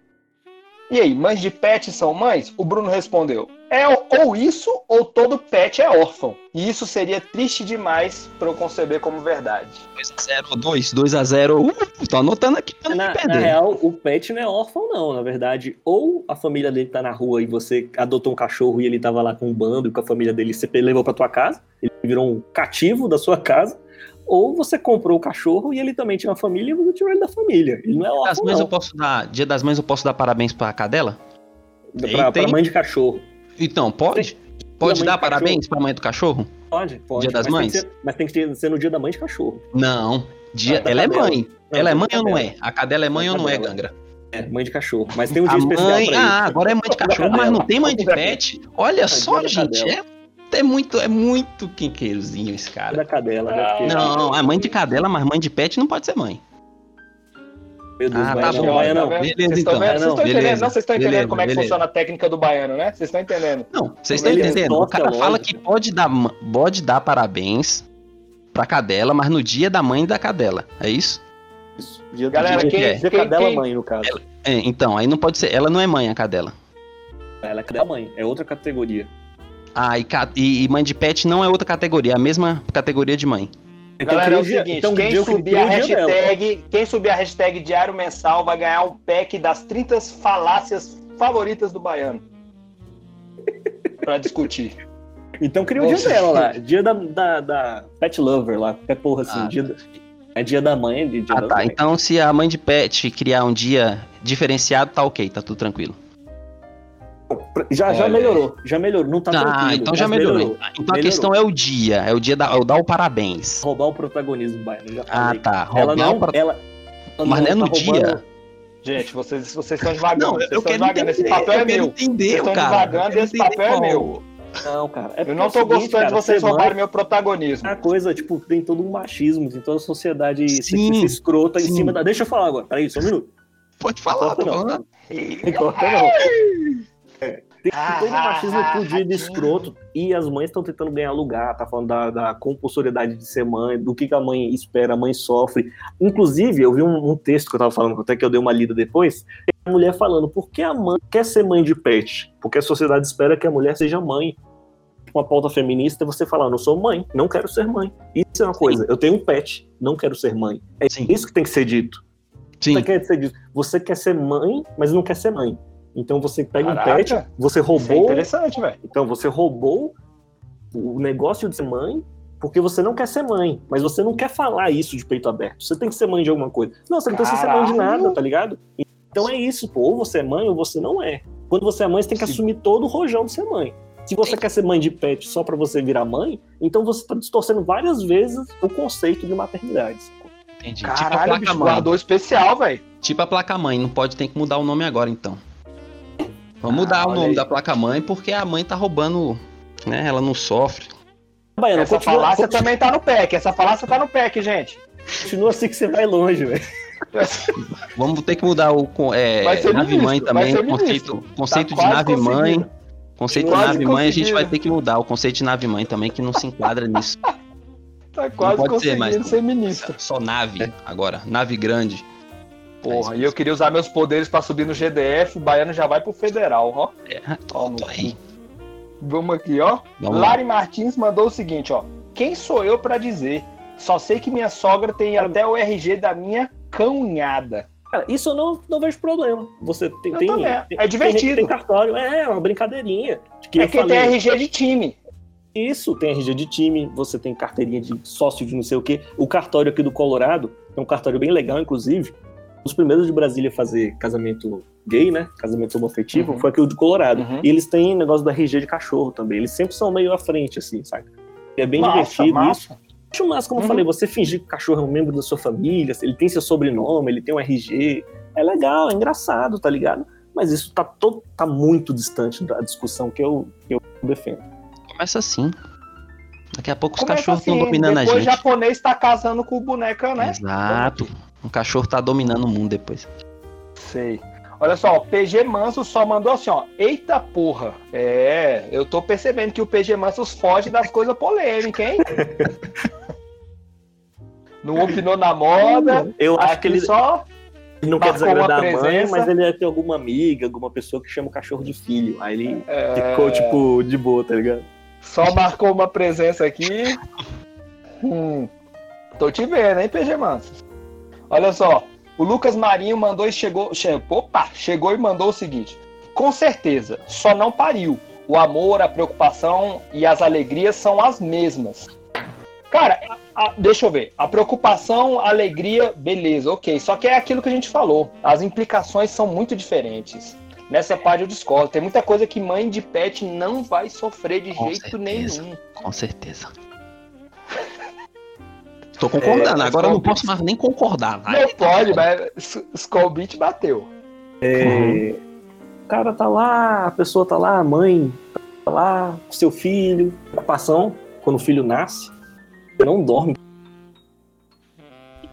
E aí, mães de pet são mães? O Bruno respondeu: É ou isso ou todo pet é órfão. E isso seria triste demais para eu conceber como verdade. 2x0, 2, 2x0. Uh, tô anotando aqui pra não Na, me na perder. real, o pet não é órfão, não. Na verdade, ou a família dele tá na rua e você adotou um cachorro e ele tava lá com um bando e com a família dele você levou pra tua casa, ele virou um cativo da sua casa, ou você comprou o cachorro e ele também tinha uma família e você tirou ele da família. Ele não é Dia das órfão, mães eu não. posso dar, dia das mães eu posso dar parabéns pra cadela? Pra, pra mãe de cachorro. Então, pode? Pode dar parabéns pra mãe do cachorro? Pode, pode. Dia das mas mães? Tem ser, mas tem que ter- ser no dia da mãe de cachorro. Não. Dia, Ah, ela é mãe. Ela é mãe ou não é? A cadela é mãe ou não é. Gangra? É, mãe de cachorro. Mas tem um dia A especial mãe, pra ah, isso. agora é mãe de cachorro, mas não tem mãe de pet. Olha só, gente, é, é muito, é muito quinqueirozinho esse cara. da cadela. Ter- Não, é mãe de cadela, mas mãe de pet não pode ser mãe. Meu Deus, Ah, tá bom, vai Tá? Beleza, Vocês estão então. vendo? É, Vocês não, estão entendendo? beleza, Não, vocês estão entendendo beleza, como é que beleza. funciona a técnica do baiano, né? Vocês estão entendendo. Não, vocês estão entendendo. O cara fala que pode dar, pode dar parabéns pra cadela, mas no dia da mãe da cadela. É isso? Isso. Dia, Galera, dia, quem- dia quem- cadela quem- mãe, no caso. É, então, aí não pode ser. Ela não é mãe, a cadela. Ela é cadela mãe, é outra categoria. Ah, e- e mãe de pet não é outra categoria, é a mesma categoria de mãe. Galera, é o seguinte, então, quem subir a hashtag, quem subir a hashtag diário mensal vai ganhar um pack das 30 falácias favoritas do baiano. *laughs* pra discutir. Então cria o dia dela lá. Dia da, da, da pet lover lá. Qualquer porra assim. Ah, dia da- é dia da mãe, de dia Ah, da tá. mãe. Então, se a mãe de pet criar um dia diferenciado, tá ok, tá tudo tranquilo. Já, já melhorou. Já melhorou. Não tá ah, tranquilo. então já melhorou. melhorou. Então a Melhorou. questão é o dia, é o dia da, é o dar o parabéns. Roubar o protagonismo, Baiano. Já Ah, tá. Ela Roubar não, o pra- ela, ela Mas não é no tá roubando- dia. Gente, vocês, vocês estão devagando. Não, vocês eu estão quero devagando. Esse entender, papel é eu quero meu. entender, Vocês estão cara. devagando, Eu esse papel é meu. Não, cara. É Eu não é tô seguinte, gostando de cara, vocês ser mãe roubarem meu protagonismo. É uma coisa, tipo, tem todo um machismo, tem toda a sociedade Sim, sexista escrota em cima da. Deixa eu falar agora, peraí, só um minuto. Pode falar, tô não. falando. Não não. Tem Ah, todo um machismo ah, fudido e escroto. E as mães estão tentando ganhar lugar, tá falando da, da compulsoriedade de ser mãe, do que, que a mãe espera, a mãe sofre. Inclusive, eu vi um, um texto que eu tava falando, até que eu dei uma lida depois, a mulher falando, por que a mãe quer ser mãe de pet? Porque a sociedade espera que a mulher seja mãe. uma pauta feminista é você falar, não sou mãe, não quero ser mãe. Isso é uma coisa. Eu tenho um pet, não quero ser mãe. É Sim. isso que tem que ser dito. Sim. Você quer ser dito. Você quer ser mãe, mas não quer ser mãe. Então você pega Caraca, um pet, você Isso é roubou. interessante, velho. então você roubou o negócio de ser mãe porque você não quer ser mãe, mas você não quer falar isso de peito aberto. Você tem que ser mãe de alguma coisa. Não, você não precisa ser mãe de Caralho. nada, tá ligado? Então é isso, pô. Ou você é mãe ou você não é. Quando você é mãe, você tem que Sim. assumir todo o rojão de ser mãe. Se você quer ser mãe de pet só pra você virar mãe, então você tá distorcendo várias vezes o conceito de maternidade. Entendi. tipo a Caralho, placa mãe. guardou especial, velho. Tipo a placa mãe, não pode ter que mudar o nome agora então. Vamos mudar Ah, o olha nome aí. da placa mãe porque a mãe tá roubando, né? Ela não sofre. Baiano, Essa continua, falácia continua, também tá no pack. Essa falácia tá no pack, gente. continua assim que você vai longe, velho. Vamos ter que mudar o é, Vai ser nave ministro, mãe vai também, ser conceito, conceito Tá de quase nave mãe. conseguindo. Conceito de Quase nave mãe a gente vai ter que mudar o conceito de nave mãe também que não se enquadra nisso. Tá quase pode ser, mas- ser ministro. Só nave agora, nave grande. Porra, e eu queria usar meus poderes pra subir no GDF, o baiano já vai pro federal, ó. É, Ó, tô aí. Vamos aqui, ó. Vamos lá. Lari Martins mandou o seguinte, ó. Quem sou eu pra dizer? Só sei que minha sogra tem até o RG da minha cunhada. Cara, isso eu não, não vejo problema. Você tem. Eu tem, É divertido. Tem, tem cartório, é, é uma brincadeirinha. Que é falei, tem RG de time. Isso, tem RG de time, você tem carteirinha de sócio de não sei o quê. O cartório aqui do Colorado é um cartório bem legal, inclusive. Os primeiros de Brasília a fazer casamento gay, né? Casamento homoafetivo, Uhum. foi aqui o de Colorado. Uhum. E eles têm negócio do RG de cachorro também. Eles sempre são meio à frente, assim, saca? É bem Massa, divertido isso. massa. Acho massa, como eu Uhum. falei, você fingir que o cachorro é um membro da sua família, ele tem seu sobrenome, ele tem um RG. É legal, é engraçado, tá ligado? Mas isso tá, todo, tá muito distante da discussão que eu, que eu defendo. Começa assim. Daqui a pouco os Começa cachorros estão assim, dominando a depois gente. o japonês tá casando com o boneca, né? Exato. O cachorro tá dominando o mundo depois. Sei. Olha só, o PG Manso só mandou assim, ó. Eita porra. É, eu tô percebendo que o PG Mansos foge das coisas polêmicas, hein? Não opinou na moda. Eu acho que ele, só. ele não quer desagradar a mãe, mas ele deve ter alguma amiga, alguma pessoa que chama o cachorro de filho. Aí ele é, ficou, tipo, de boa, tá ligado? Só marcou uma presença aqui. Hum, tô te vendo, hein, PG Mansos? Olha só. O Lucas Marinho mandou e chegou. Che, opa! Chegou e mandou o seguinte: Com certeza, só não pariu. O amor, a preocupação e as alegrias são as mesmas. Cara, a- a- deixa eu ver. A preocupação, a alegria, beleza, ok. Só que é aquilo que a gente falou. As implicações são muito diferentes. Nessa parte eu discordo. Tem muita coisa que mãe de pet não vai sofrer de Com jeito certeza. nenhum. Com certeza. Tô concordando, É, agora eu não posso mais nem concordar. vai. Não pode, mas S- Skull Beat bateu. É, O cara tá lá, a pessoa tá lá, a mãe tá lá, seu filho. Preocupação, quando o filho nasce, não dorme,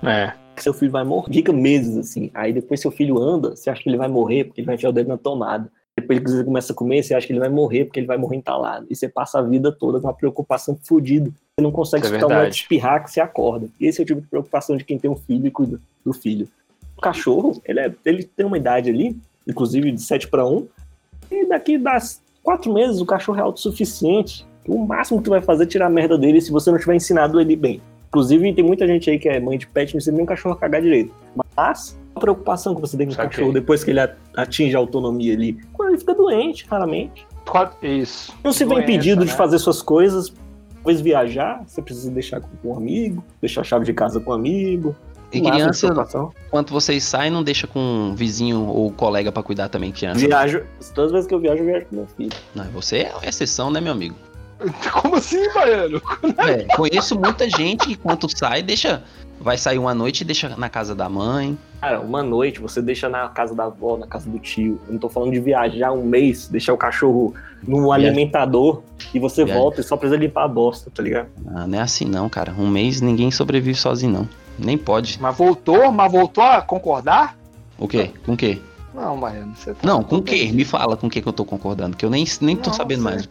É. seu filho vai morrer. Fica meses assim. Aí depois seu filho anda, você acha que ele vai morrer porque ele vai enfiar o dedo na tomada. Depois que você começa a comer, você acha que ele vai morrer porque ele vai morrer entalado. E você passa a vida toda com uma preocupação fodida. Não consegue Isso é escutar um moleque espirrar que você acorda. Esse é o tipo de preocupação de quem tem um filho e cuida do filho. O cachorro, ele, é- ele tem uma idade ali, inclusive de 7 para 1, e daqui das quatro meses o cachorro é autossuficiente. O máximo que tu vai fazer é tirar a merda dele se você não tiver ensinado ele bem. Inclusive, tem muita gente aí que é mãe de pet e não ensina nem o cachorro a cagar direito. Mas a preocupação que você tem com o Saquei. cachorro depois que ele atinge a autonomia ali, quando ele fica doente, raramente. Isso. Não se vê impedido de né? fazer suas coisas, depois viajar, você precisa deixar com um amigo, deixar a chave de casa com um amigo. E criança, enquanto vocês saem, não deixa com um vizinho ou colega pra cuidar também criança. Viajo, todas as vezes que eu viajo, eu viajo com meu filho. Não, você é uma exceção, né, meu amigo? *laughs* Como assim, Baiano? É, conheço muita gente que quando sai, deixa. Vai sair uma noite e deixa na casa da mãe. Cara, uma noite você deixa na casa da avó, na casa do tio. Eu não tô falando de viajar um mês, deixar o cachorro num Viagem. alimentador e você Viagem. volta e só precisa limpar a bosta, tá ligado? Ah, não é assim não, cara. Um mês ninguém sobrevive sozinho, não. Nem pode. Mas voltou? Mas voltou a concordar? O quê? Com o quê? Não, Baiano. Você tá Não, com o quê? Me fala com o que que eu tô concordando, que eu nem, nem tô Não, sabendo sei. mais.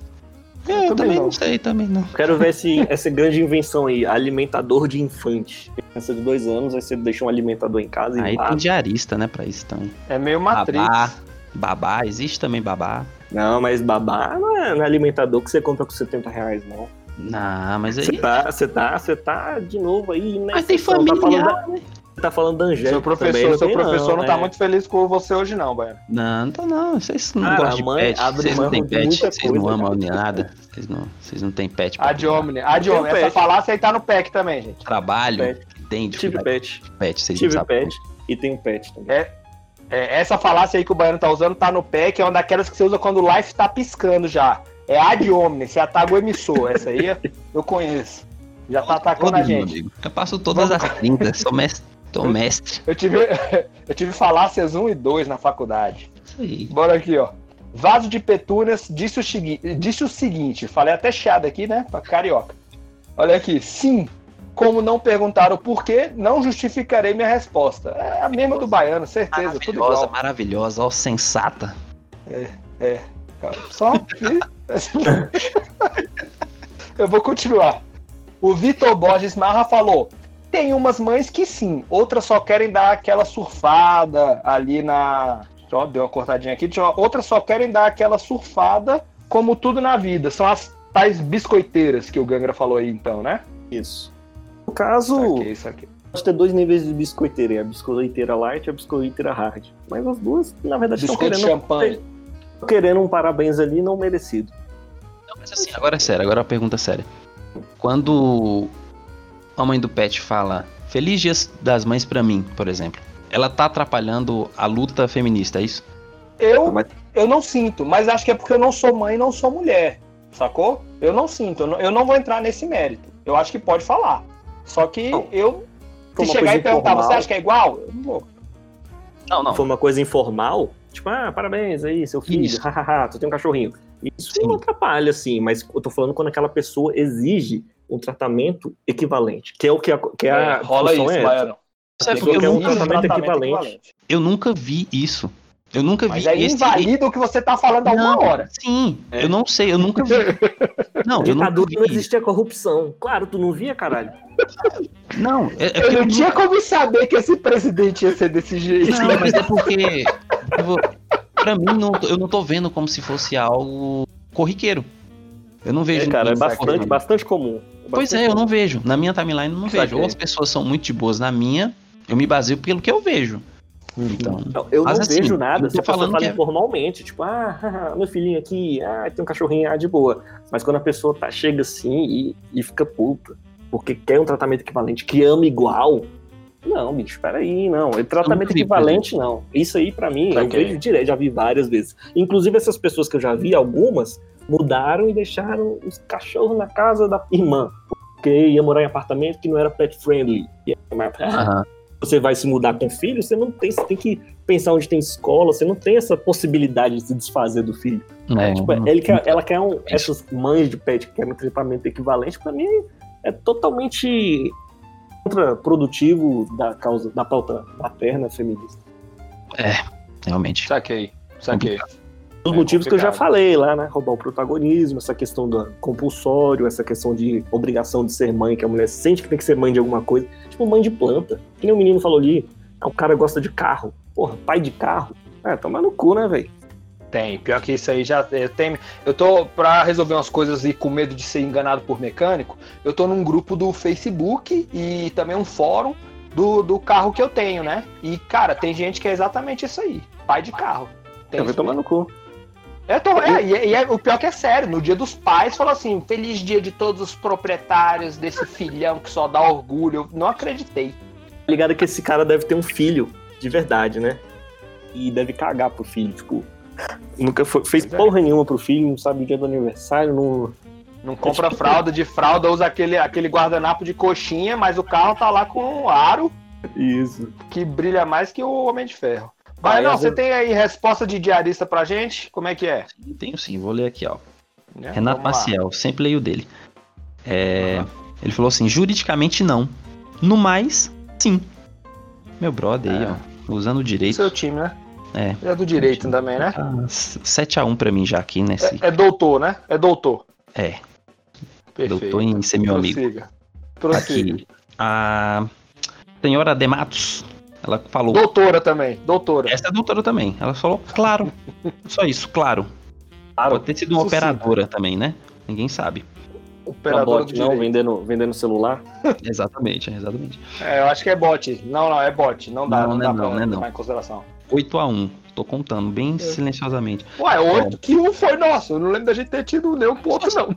Eu É, eu também também não. não sei, também não. Quero ver esse, *laughs* essa grande invenção aí, alimentador de infante. Criança de dois anos, aí você deixa um alimentador em casa e Aí tem diarista, né, pra isso também. É meio Matrix. Babá, babá, existe também babá. Não, mas babá não é, não é alimentador que você compra com 70 reais, não. Não, mas Você aí. tá, você tá, você tá de novo aí, né? Mas tem Você não tá falando da, tá falando da Angélica Seu professor, também, não seu tem professor não, não tá é. muito feliz com você hoje, não, Baiano. Não, não tá não. Vocês não Cara, gostam de a mãe pet. abre Vocês não têm de pet. Vocês não amam nem nada. Vocês não, vocês não têm pet. pra Ad hominem, ad Eu hominem. Essa pet. falácia aí tá no PEC também, gente. Trabalho. Pet. Tem Tive pet. de pet. Vocês Tive pet e tenho pet também. É, essa falácia aí que o Baiano tá usando tá no PEC, é uma daquelas que você usa quando o life tá piscando já. É ad hominem, você ataca o emissor. Essa aí eu conheço. Já tá atacando a gente. Eu passo todas as 30. Sou mestre. Sou mestre. Eu tive, *laughs* eu tive falácias 1 e 2 na faculdade. Isso aí. Bora aqui, ó. Vaso de Petúnias disse o, disse o seguinte, falei até chiado aqui, né? Pra carioca. Olha aqui, sim. Como não perguntaram o porquê, não justificarei minha resposta. É a mesma do baiano, certeza, tudo Maravilhosa, igual. maravilhosa. Ó, sensata. Cara, Só que... Eu vou continuar. O Vitor Borges Marra falou: tem umas mães que sim, outras só querem dar aquela surfada ali na. Ó, deu uma cortadinha aqui. Outras só querem dar aquela surfada, como tudo na vida. São as tais biscoiteiras que o Gangra falou aí, então, né? Isso. No caso, Saquei, saquei. pode ter dois níveis de biscoiteira, é a biscoiteira light e a biscoiteira hard. Mas as duas, na verdade, estão querendo, champanhe. querendo um parabéns ali não merecido. Não, mas assim, agora é sério, agora é uma pergunta séria. Quando a mãe do pet fala Feliz Dia das Mães pra mim, por exemplo, ela tá atrapalhando a luta feminista, é isso? Eu, eu não sinto, mas acho que é porque eu não sou mãe e não sou mulher. Sacou? Eu não sinto, eu não, eu não vou entrar nesse mérito. Eu acho que pode falar. Só que Não. eu. Se chegar e perguntar, informal. você acha que é igual? Eu não vou. Não, não. Foi uma coisa informal, tipo, ah, parabéns aí, seu filho, *laughs* hahaha, tu tem um cachorrinho. Isso Sim. não atrapalha, assim, mas eu tô falando quando aquela pessoa exige um tratamento equivalente, que é o que a, que a É, rola função isso, é. Baiano. Sabe eu um nunca, tratamento equivalente. eu nunca vi isso. Eu nunca Mas vi é esse. invalida o que você tá falando há uma hora. Sim, É. eu não sei, eu nunca vi. *laughs* Não, eu nunca vi. não existia corrupção. Claro, tu não via, caralho. Não, é, é Eu não eu tinha como saber que esse presidente ia ser desse jeito. Não, mas é porque. vou- Pra mim, não- eu não tô vendo como se fosse algo corriqueiro. Eu não vejo. É, cara, é bastante, bastante comum. Pois Bastante é, eu não vejo. Na minha timeline eu não vejo. Ou as pessoas são muito de boas na minha, eu me baseio pelo que eu vejo. Então. Não, eu não assim, vejo nada se a pessoa fala é- informalmente, tipo, ah, *laughs* meu filhinho aqui, ah, tem um cachorrinho, ah, de boa. Mas quando a pessoa tá, chega assim e, e fica puta, porque quer um tratamento equivalente, que ama igual, não, bicho, peraí, não. É tratamento nunca vi, equivalente, não. Isso aí, pra mim, eu Saquei. vejo direto, já vi várias vezes. Inclusive, essas pessoas que eu já vi, algumas, mudaram e deixaram os cachorros na casa da irmã. Porque ia morar em apartamento que não era pet friendly. E você vai se mudar com filho, você não tem, você tem que pensar onde tem escola, você não tem essa possibilidade de se desfazer do filho. É, Tipo, ele quer, ela quer um, essas mães de pet que querem um tratamento equivalente, pra mim é totalmente contraprodutivo da causa da pauta materna feminista. realmente. Saquei, saquei. Os É motivos que eu já complicado. falei lá, né? Roubar o protagonismo, essa questão do compulsório, essa questão de obrigação de ser mãe, que a mulher sente que tem que ser mãe de alguma coisa. Tipo, mãe de planta. Que nem o menino falou ali, ah, o cara gosta de carro. Porra, pai de carro. É, toma no cu, né, velho? Tem, pior que isso aí já eu tenho. Eu tô pra resolver umas coisas e com medo de ser enganado por mecânico. Eu tô num grupo do Facebook e também um fórum do, do carro que eu tenho, né? E cara, tem gente que é exatamente isso aí, pai de carro. Tem Eu vou isso tomar no cu. É, tô- é, e, é- e é- o pior que é sério, no dia dos pais falou assim, feliz dia de todos os proprietários desse filhão que só dá orgulho. Eu não acreditei. ligado que esse cara deve ter um filho de verdade, né? E deve cagar pro filho, tipo. Nunca foi- fez Pois é. porra nenhuma pro filho, não sabe o dia do aniversário, não. Não compra fralda de fralda, usa aquele, aquele guardanapo de coxinha, mas o carro tá lá com um aro Isso. que brilha mais que o Homem de Ferro. Vai, Ah, não, eu você vou- tem aí resposta de diarista pra gente? Como é que é? Tenho sim, vou ler aqui, ó. Né? Renato. Maciel, sempre leio dele. É, Ele falou assim: juridicamente não. No mais, sim. Meu brother aí, É. ó. Usando o direito. Seu time, né? É. É do direito também, né? Tá 7x1 pra mim já aqui nesse. É, é doutor, né? É doutor. É, Perfeito. doutor em ser meu amigo. Prossiga. Prossiga. Aqui. A senhora De Matos, ela falou. Doutora também, doutora. Essa é doutora também. Ela falou, claro. *laughs* Só isso, claro. Pode ter sido uma Isso sim. operadora também, né? Ninguém sabe. Uma Operador bot, não, vendendo, vendendo celular. *laughs* Exatamente, exatamente. É, eu acho que é bot. Não, não, é bot. Não dá, Não, não, não é dá não, pra não é não. em consideração. 8 a 1 Tô contando bem silenciosamente. Ué, oito que um foi nosso. Eu não lembro da gente ter tido nenhum ponto, não.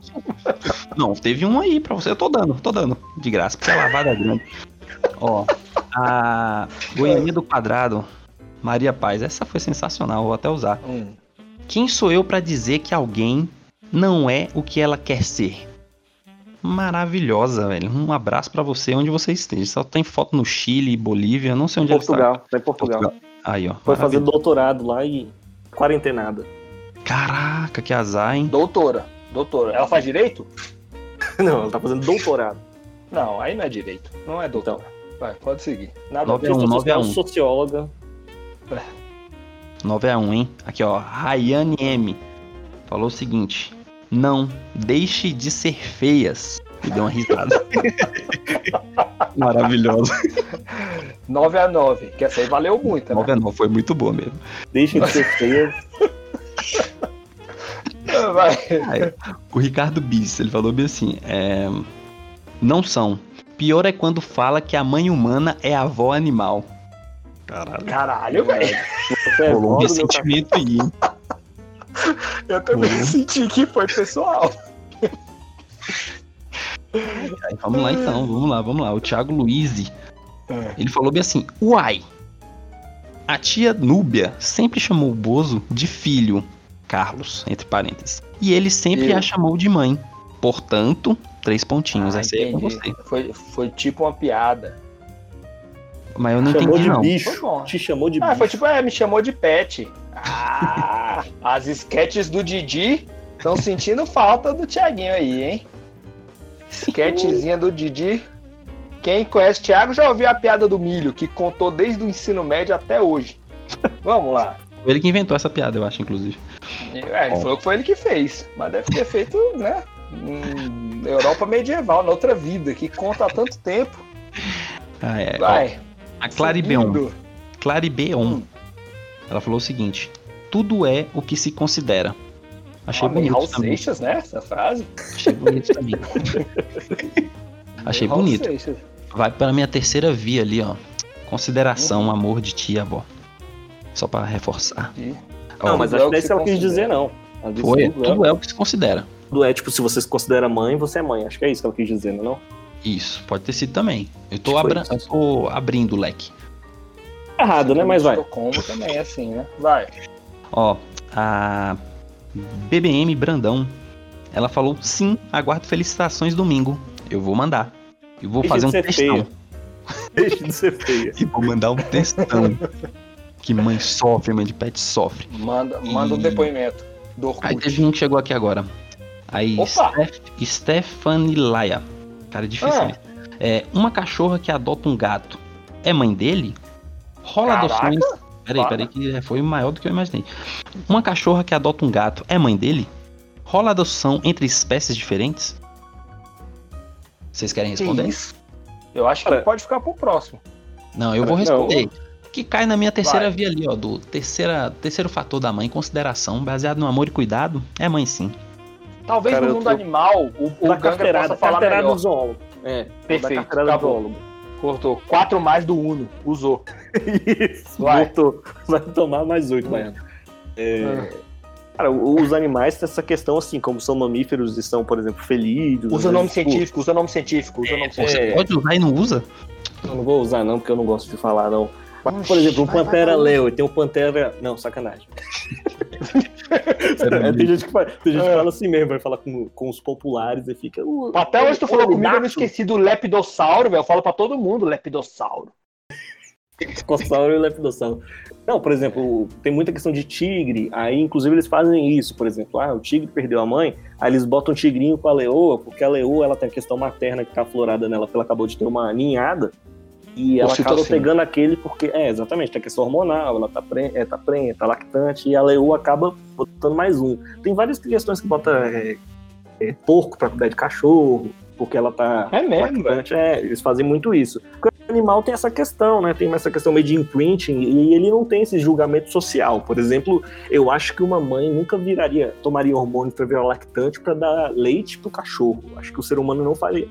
Não, teve um aí pra você. Eu tô dando, tô dando. De graça, porque é lavada grande. Ó, *laughs* a Goiânia do Quadrado, Maria Paz, essa foi sensacional, vou até usar. Hum. Quem sou eu pra dizer que alguém não é o que ela quer ser? Maravilhosa, velho. Um abraço pra você onde você esteja. Só tem foto no Chile, Bolívia, não sei onde ela Portugal, tá em Portugal. está. Aí, ó. Foi fazer doutorado lá e quarentenada. Caraca, que azar, hein? Doutora. Doutora. Ela faz direito? *laughs* Não, ela tá fazendo doutorado. Não, aí não é direito. Não é doutora. Vai, pode seguir. Nada a Nove ver. a um, Cientista nove a social, um. socióloga. 9 a 1, hein? Aqui, ó. Rayane M. Falou o seguinte: Não deixe de ser feias. E deu uma risada. *laughs* Maravilhosa. 9 a 9 Que essa aí valeu muito, né? 9 a 9 foi muito boa mesmo. Deixa de ser feia. Vai. Aí, o Ricardo Bis, ele falou bem assim: é, Não são. Pior é quando fala que a mãe humana é a avó animal. Caralho. Caralho, velho. Você é Rolou um ressentimento aí? *laughs* Eu também Uhum. senti que foi pessoal. Aí, vamos lá então, vamos lá, vamos lá. O Thiago Luiz, É. ele falou bem assim: Uai, a tia Núbia sempre chamou o Bozo de filho, Carlos, entre parênteses. E ele sempre Eu. a chamou de mãe. Portanto, três pontinhos. Ah, Essa aí é com entendi. você. Foi, foi tipo uma piada. Mas eu não Chamou entendi, de não. bicho. Foi bom. Te chamou de Ah, bicho. foi tipo, é, me chamou de pet. Ah, *laughs* as sketches do Didi estão sentindo falta do Tiaguinho aí, hein? Sketchzinha do Didi. Quem conhece o Thiago já ouviu a piada do milho, que contou desde o ensino médio até hoje. Vamos lá. Foi ele que inventou essa piada, eu acho, inclusive. É, ele falou que foi ele que fez, mas deve ter feito, né? Na Europa medieval, na outra vida, que conta há tanto tempo. Ah, é. ó, Vai. a Claribeon. Claribeon. Hum. Ela falou o seguinte: Tudo é o que se considera. Achei meio bonito Raul também. Seixas, né? Essa frase. Achei bonito também. *laughs* Achei Raul bonito. Seixas. Vai para minha terceira via ali, ó. Consideração, Uhum. amor de tia, avó. Só para reforçar. Não, Ó, mas é acho o que é se que ela quis considera. dizer, não. Foi, tudo, tudo é, é o que se considera. Tudo é, tipo, se você se considera mãe, você é mãe. Acho que é isso que ela quis dizer, não é não? Isso, pode ter sido também. Eu tô, Foi abra- eu tô abrindo o leque. Errado, né? Mas vai. Estocolmo também é assim, né? Vai. Ó, a BBM Brandão, ela falou: sim, aguardo felicitações domingo. Eu vou mandar. Eu vou Deixa fazer de um textão. feia. Deixa de ser feia. *laughs* E vou mandar um textão. que mãe sofre, mãe de pet sofre. Manda, manda um depoimento do Orkut. Aí teve um que chegou aqui agora. Aí! Steph, Stephanie Laia. Cara, é difícil. Ah. mesmo. É, uma cachorra que adota um gato é mãe dele? Rola Caraca! adoções. Peraí, Para. peraí, que foi maior do que eu imaginei. Uma cachorra que adota um gato é mãe dele? Rola adoção entre espécies diferentes? Vocês querem Que responder? isso? Eu acho que pode ficar pro próximo. Não, eu vou Não. responder. Que cai na minha terceira Vai. via ali, ó, do terceira, terceiro fator da mãe, consideração, baseado no amor e cuidado, é mãe sim. Talvez Cara, no mundo tô- animal o, o Da Ganga carteirada, possa falar carteirada melhor. do zoólogo. É, Perfeito, da zoólogo. Cortou. Quatro mais do Uno. Usou. *laughs* Isso, Vai. Vai tomar mais oito, Baiano. É, Cara, o- os animais têm essa questão assim, como são mamíferos e são, por exemplo, felídeos. Usa nome tipo, científico, usa nome científico, usa nome Pô, científico. Você pode usar e não usa? Eu não vou usar não, porque eu não gosto de falar não. Mas, por exemplo, um Vai, vai, Pantera vai. Leo, e tem um Pantera... Não, sacanagem. *laughs* É, tem gente que fala, tem gente que fala assim mesmo, vai falar com, com os populares e fica... "Uh, Até hoje tu falou comigo, eu não gato." esqueci do lepidossauro, velho. Eu falo pra todo mundo lepidossauro. Escossauro e lepidossauro. Não, por exemplo, tem muita questão de tigre, aí inclusive eles fazem isso, por exemplo, ah, o tigre perdeu a mãe, aí eles botam um tigrinho com a leoa, porque a leoa ela tem a questão materna que tá aflorada nela, porque ela acabou de ter uma ninhada, e ela acaba pegando aquele porque, é, exatamente, tem a questão hormonal, ela tá prenha, é, tá prenha, tá lactante, e a leoa acaba botando mais um. Tem várias questões que bota é, é, porco pra cuidar de cachorro, porque ela tá É mesmo, lactante, é, eles fazem muito isso. Porque o animal tem essa questão, né? Tem essa questão meio de imprinting e ele não tem esse julgamento social. Por exemplo, eu acho que uma mãe nunca viraria, tomaria hormônio para virar lactante para dar leite pro cachorro. Acho que o ser humano não faria.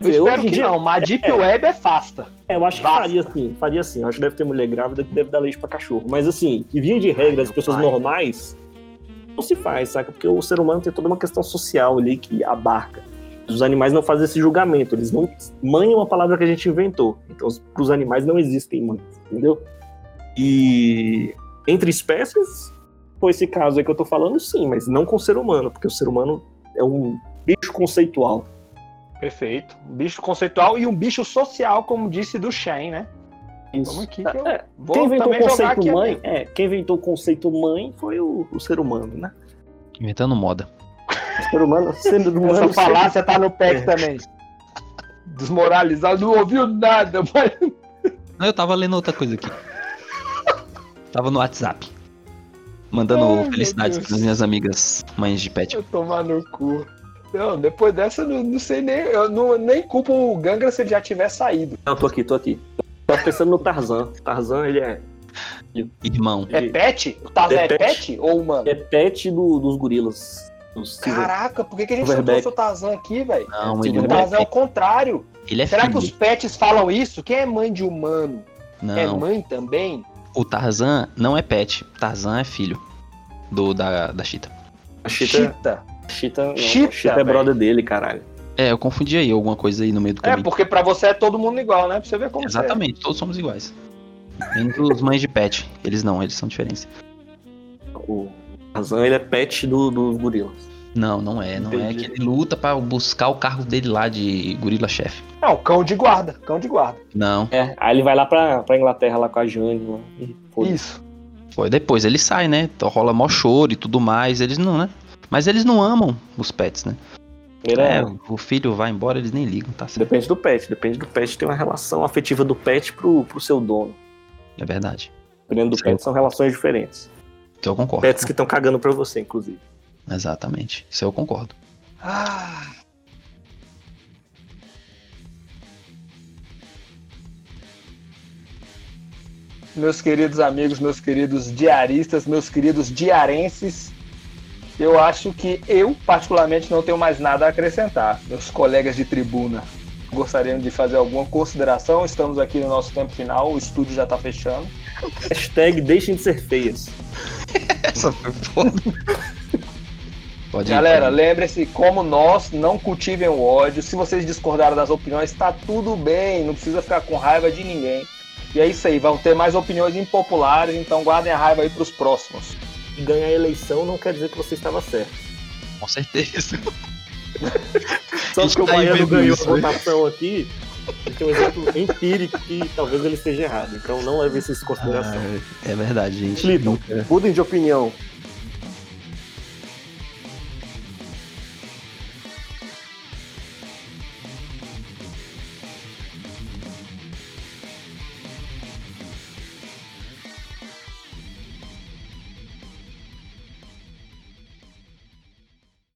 Eu espero em que dia- não, mas a Deep Web é fasta. É, eu acho que faria assim, faria assim. Eu acho que deve ter mulher grávida que deve dar leite pra cachorro. Mas assim, que via de regra, as meu pessoas pai. normais, não se faz, saca? Porque o ser humano tem toda uma questão social ali que abarca. Os animais não fazem esse julgamento, eles não. Mãe é uma palavra que a gente inventou. Então, para os animais não existem mães, entendeu? E entre espécies, foi esse caso aí que eu tô falando, sim, mas não com o ser humano, porque o ser humano é um bicho conceitual. Perfeito. Um bicho conceitual e um bicho social, como disse do Shen, né? Vamos aqui que eu É, vou quem inventou o conceito aqui. mãe, é, quem inventou o conceito mãe foi o, o ser humano, né? Inventando moda. O ser humano, sendo *laughs* humano, Essa falácia tá no PEC É. também. Desmoralizado, não ouviu nada, mas Não, eu tava lendo outra coisa aqui. Tava no WhatsApp. Mandando Ai, felicidades pras minhas amigas mães de pet. eu tomar no cu. Não, depois dessa eu não, não sei nem. Eu não, nem culpo o Gangra se ele já tiver saído. Não, tô aqui, tô aqui. Tava pensando no Tarzan. Tarzan, ele é, Irmão. É Ele- pet? O Tarzan É é pet. pet ou humano? é pet do- dos gorilas. Dos Caraca, por que, que a gente não Silverback. trouxe o Tarzan aqui, velho? Não, Sim, ele O não Tarzan é o é, contrário. ele é Será que os filho. pets falam isso? Quem é mãe de humano? É Não, mãe também? o Tarzan não é pet. Tarzan é filho do da, da Chita. A Chita, Chita. Chita, não, Chita, a Chita é brother dele, caralho. É, eu confundi aí alguma coisa aí no meio do É, caminho. porque pra você é todo mundo igual, né? Pra você ver como é. Exatamente, todos somos iguais. Menos os mães de pet. Eles não, eles são diferentes. O Tarzan, ele é pet do- dos gorilas. Não, não é. Não é Entendi. que ele luta pra buscar o carro dele lá de gorila chefe. Não, cão de guarda. Cão de guarda. Não. É, aí ele vai lá pra, pra Inglaterra lá com a Jane. Lá. Isso. Foi depois ele sai, né? Rola mó choro e tudo mais. Eles não, né? Mas eles não amam os pets, né? Ele É, é, o filho vai embora, eles nem ligam, tá certo. Depende do pet, depende do pet. Tem uma relação afetiva do pet pro, pro seu dono. É verdade. Dependendo do Sim. pet, são relações diferentes. Isso eu concordo. Pets que estão cagando pra você, inclusive. Exatamente. Isso eu concordo. Ah. Meus queridos amigos, meus queridos diaristas, meus queridos diarenses, eu acho que eu, particularmente, não tenho mais nada a acrescentar. Meus colegas de tribuna gostariam de fazer alguma consideração? Estamos aqui no nosso tempo final, o estúdio já está fechando. Hashtag deixem de ser feias. Essa foi foda. Pode Galera, lembre-se, como nós, não cultivem o ódio. Se vocês discordaram das opiniões, tá tudo bem, não precisa ficar com raiva de ninguém. E é isso aí, vão ter mais opiniões impopulares, então guardem a raiva aí pros próximos. Ganhar a eleição não quer dizer que você estava certo. com certeza. Só porque o tá Baiano ganhou isso, a né? votação aqui, tem um exemplo empírico que talvez ele esteja errado. Então não leve isso em consideração. Ah, é verdade, gente. Clinton, mudem de opinião.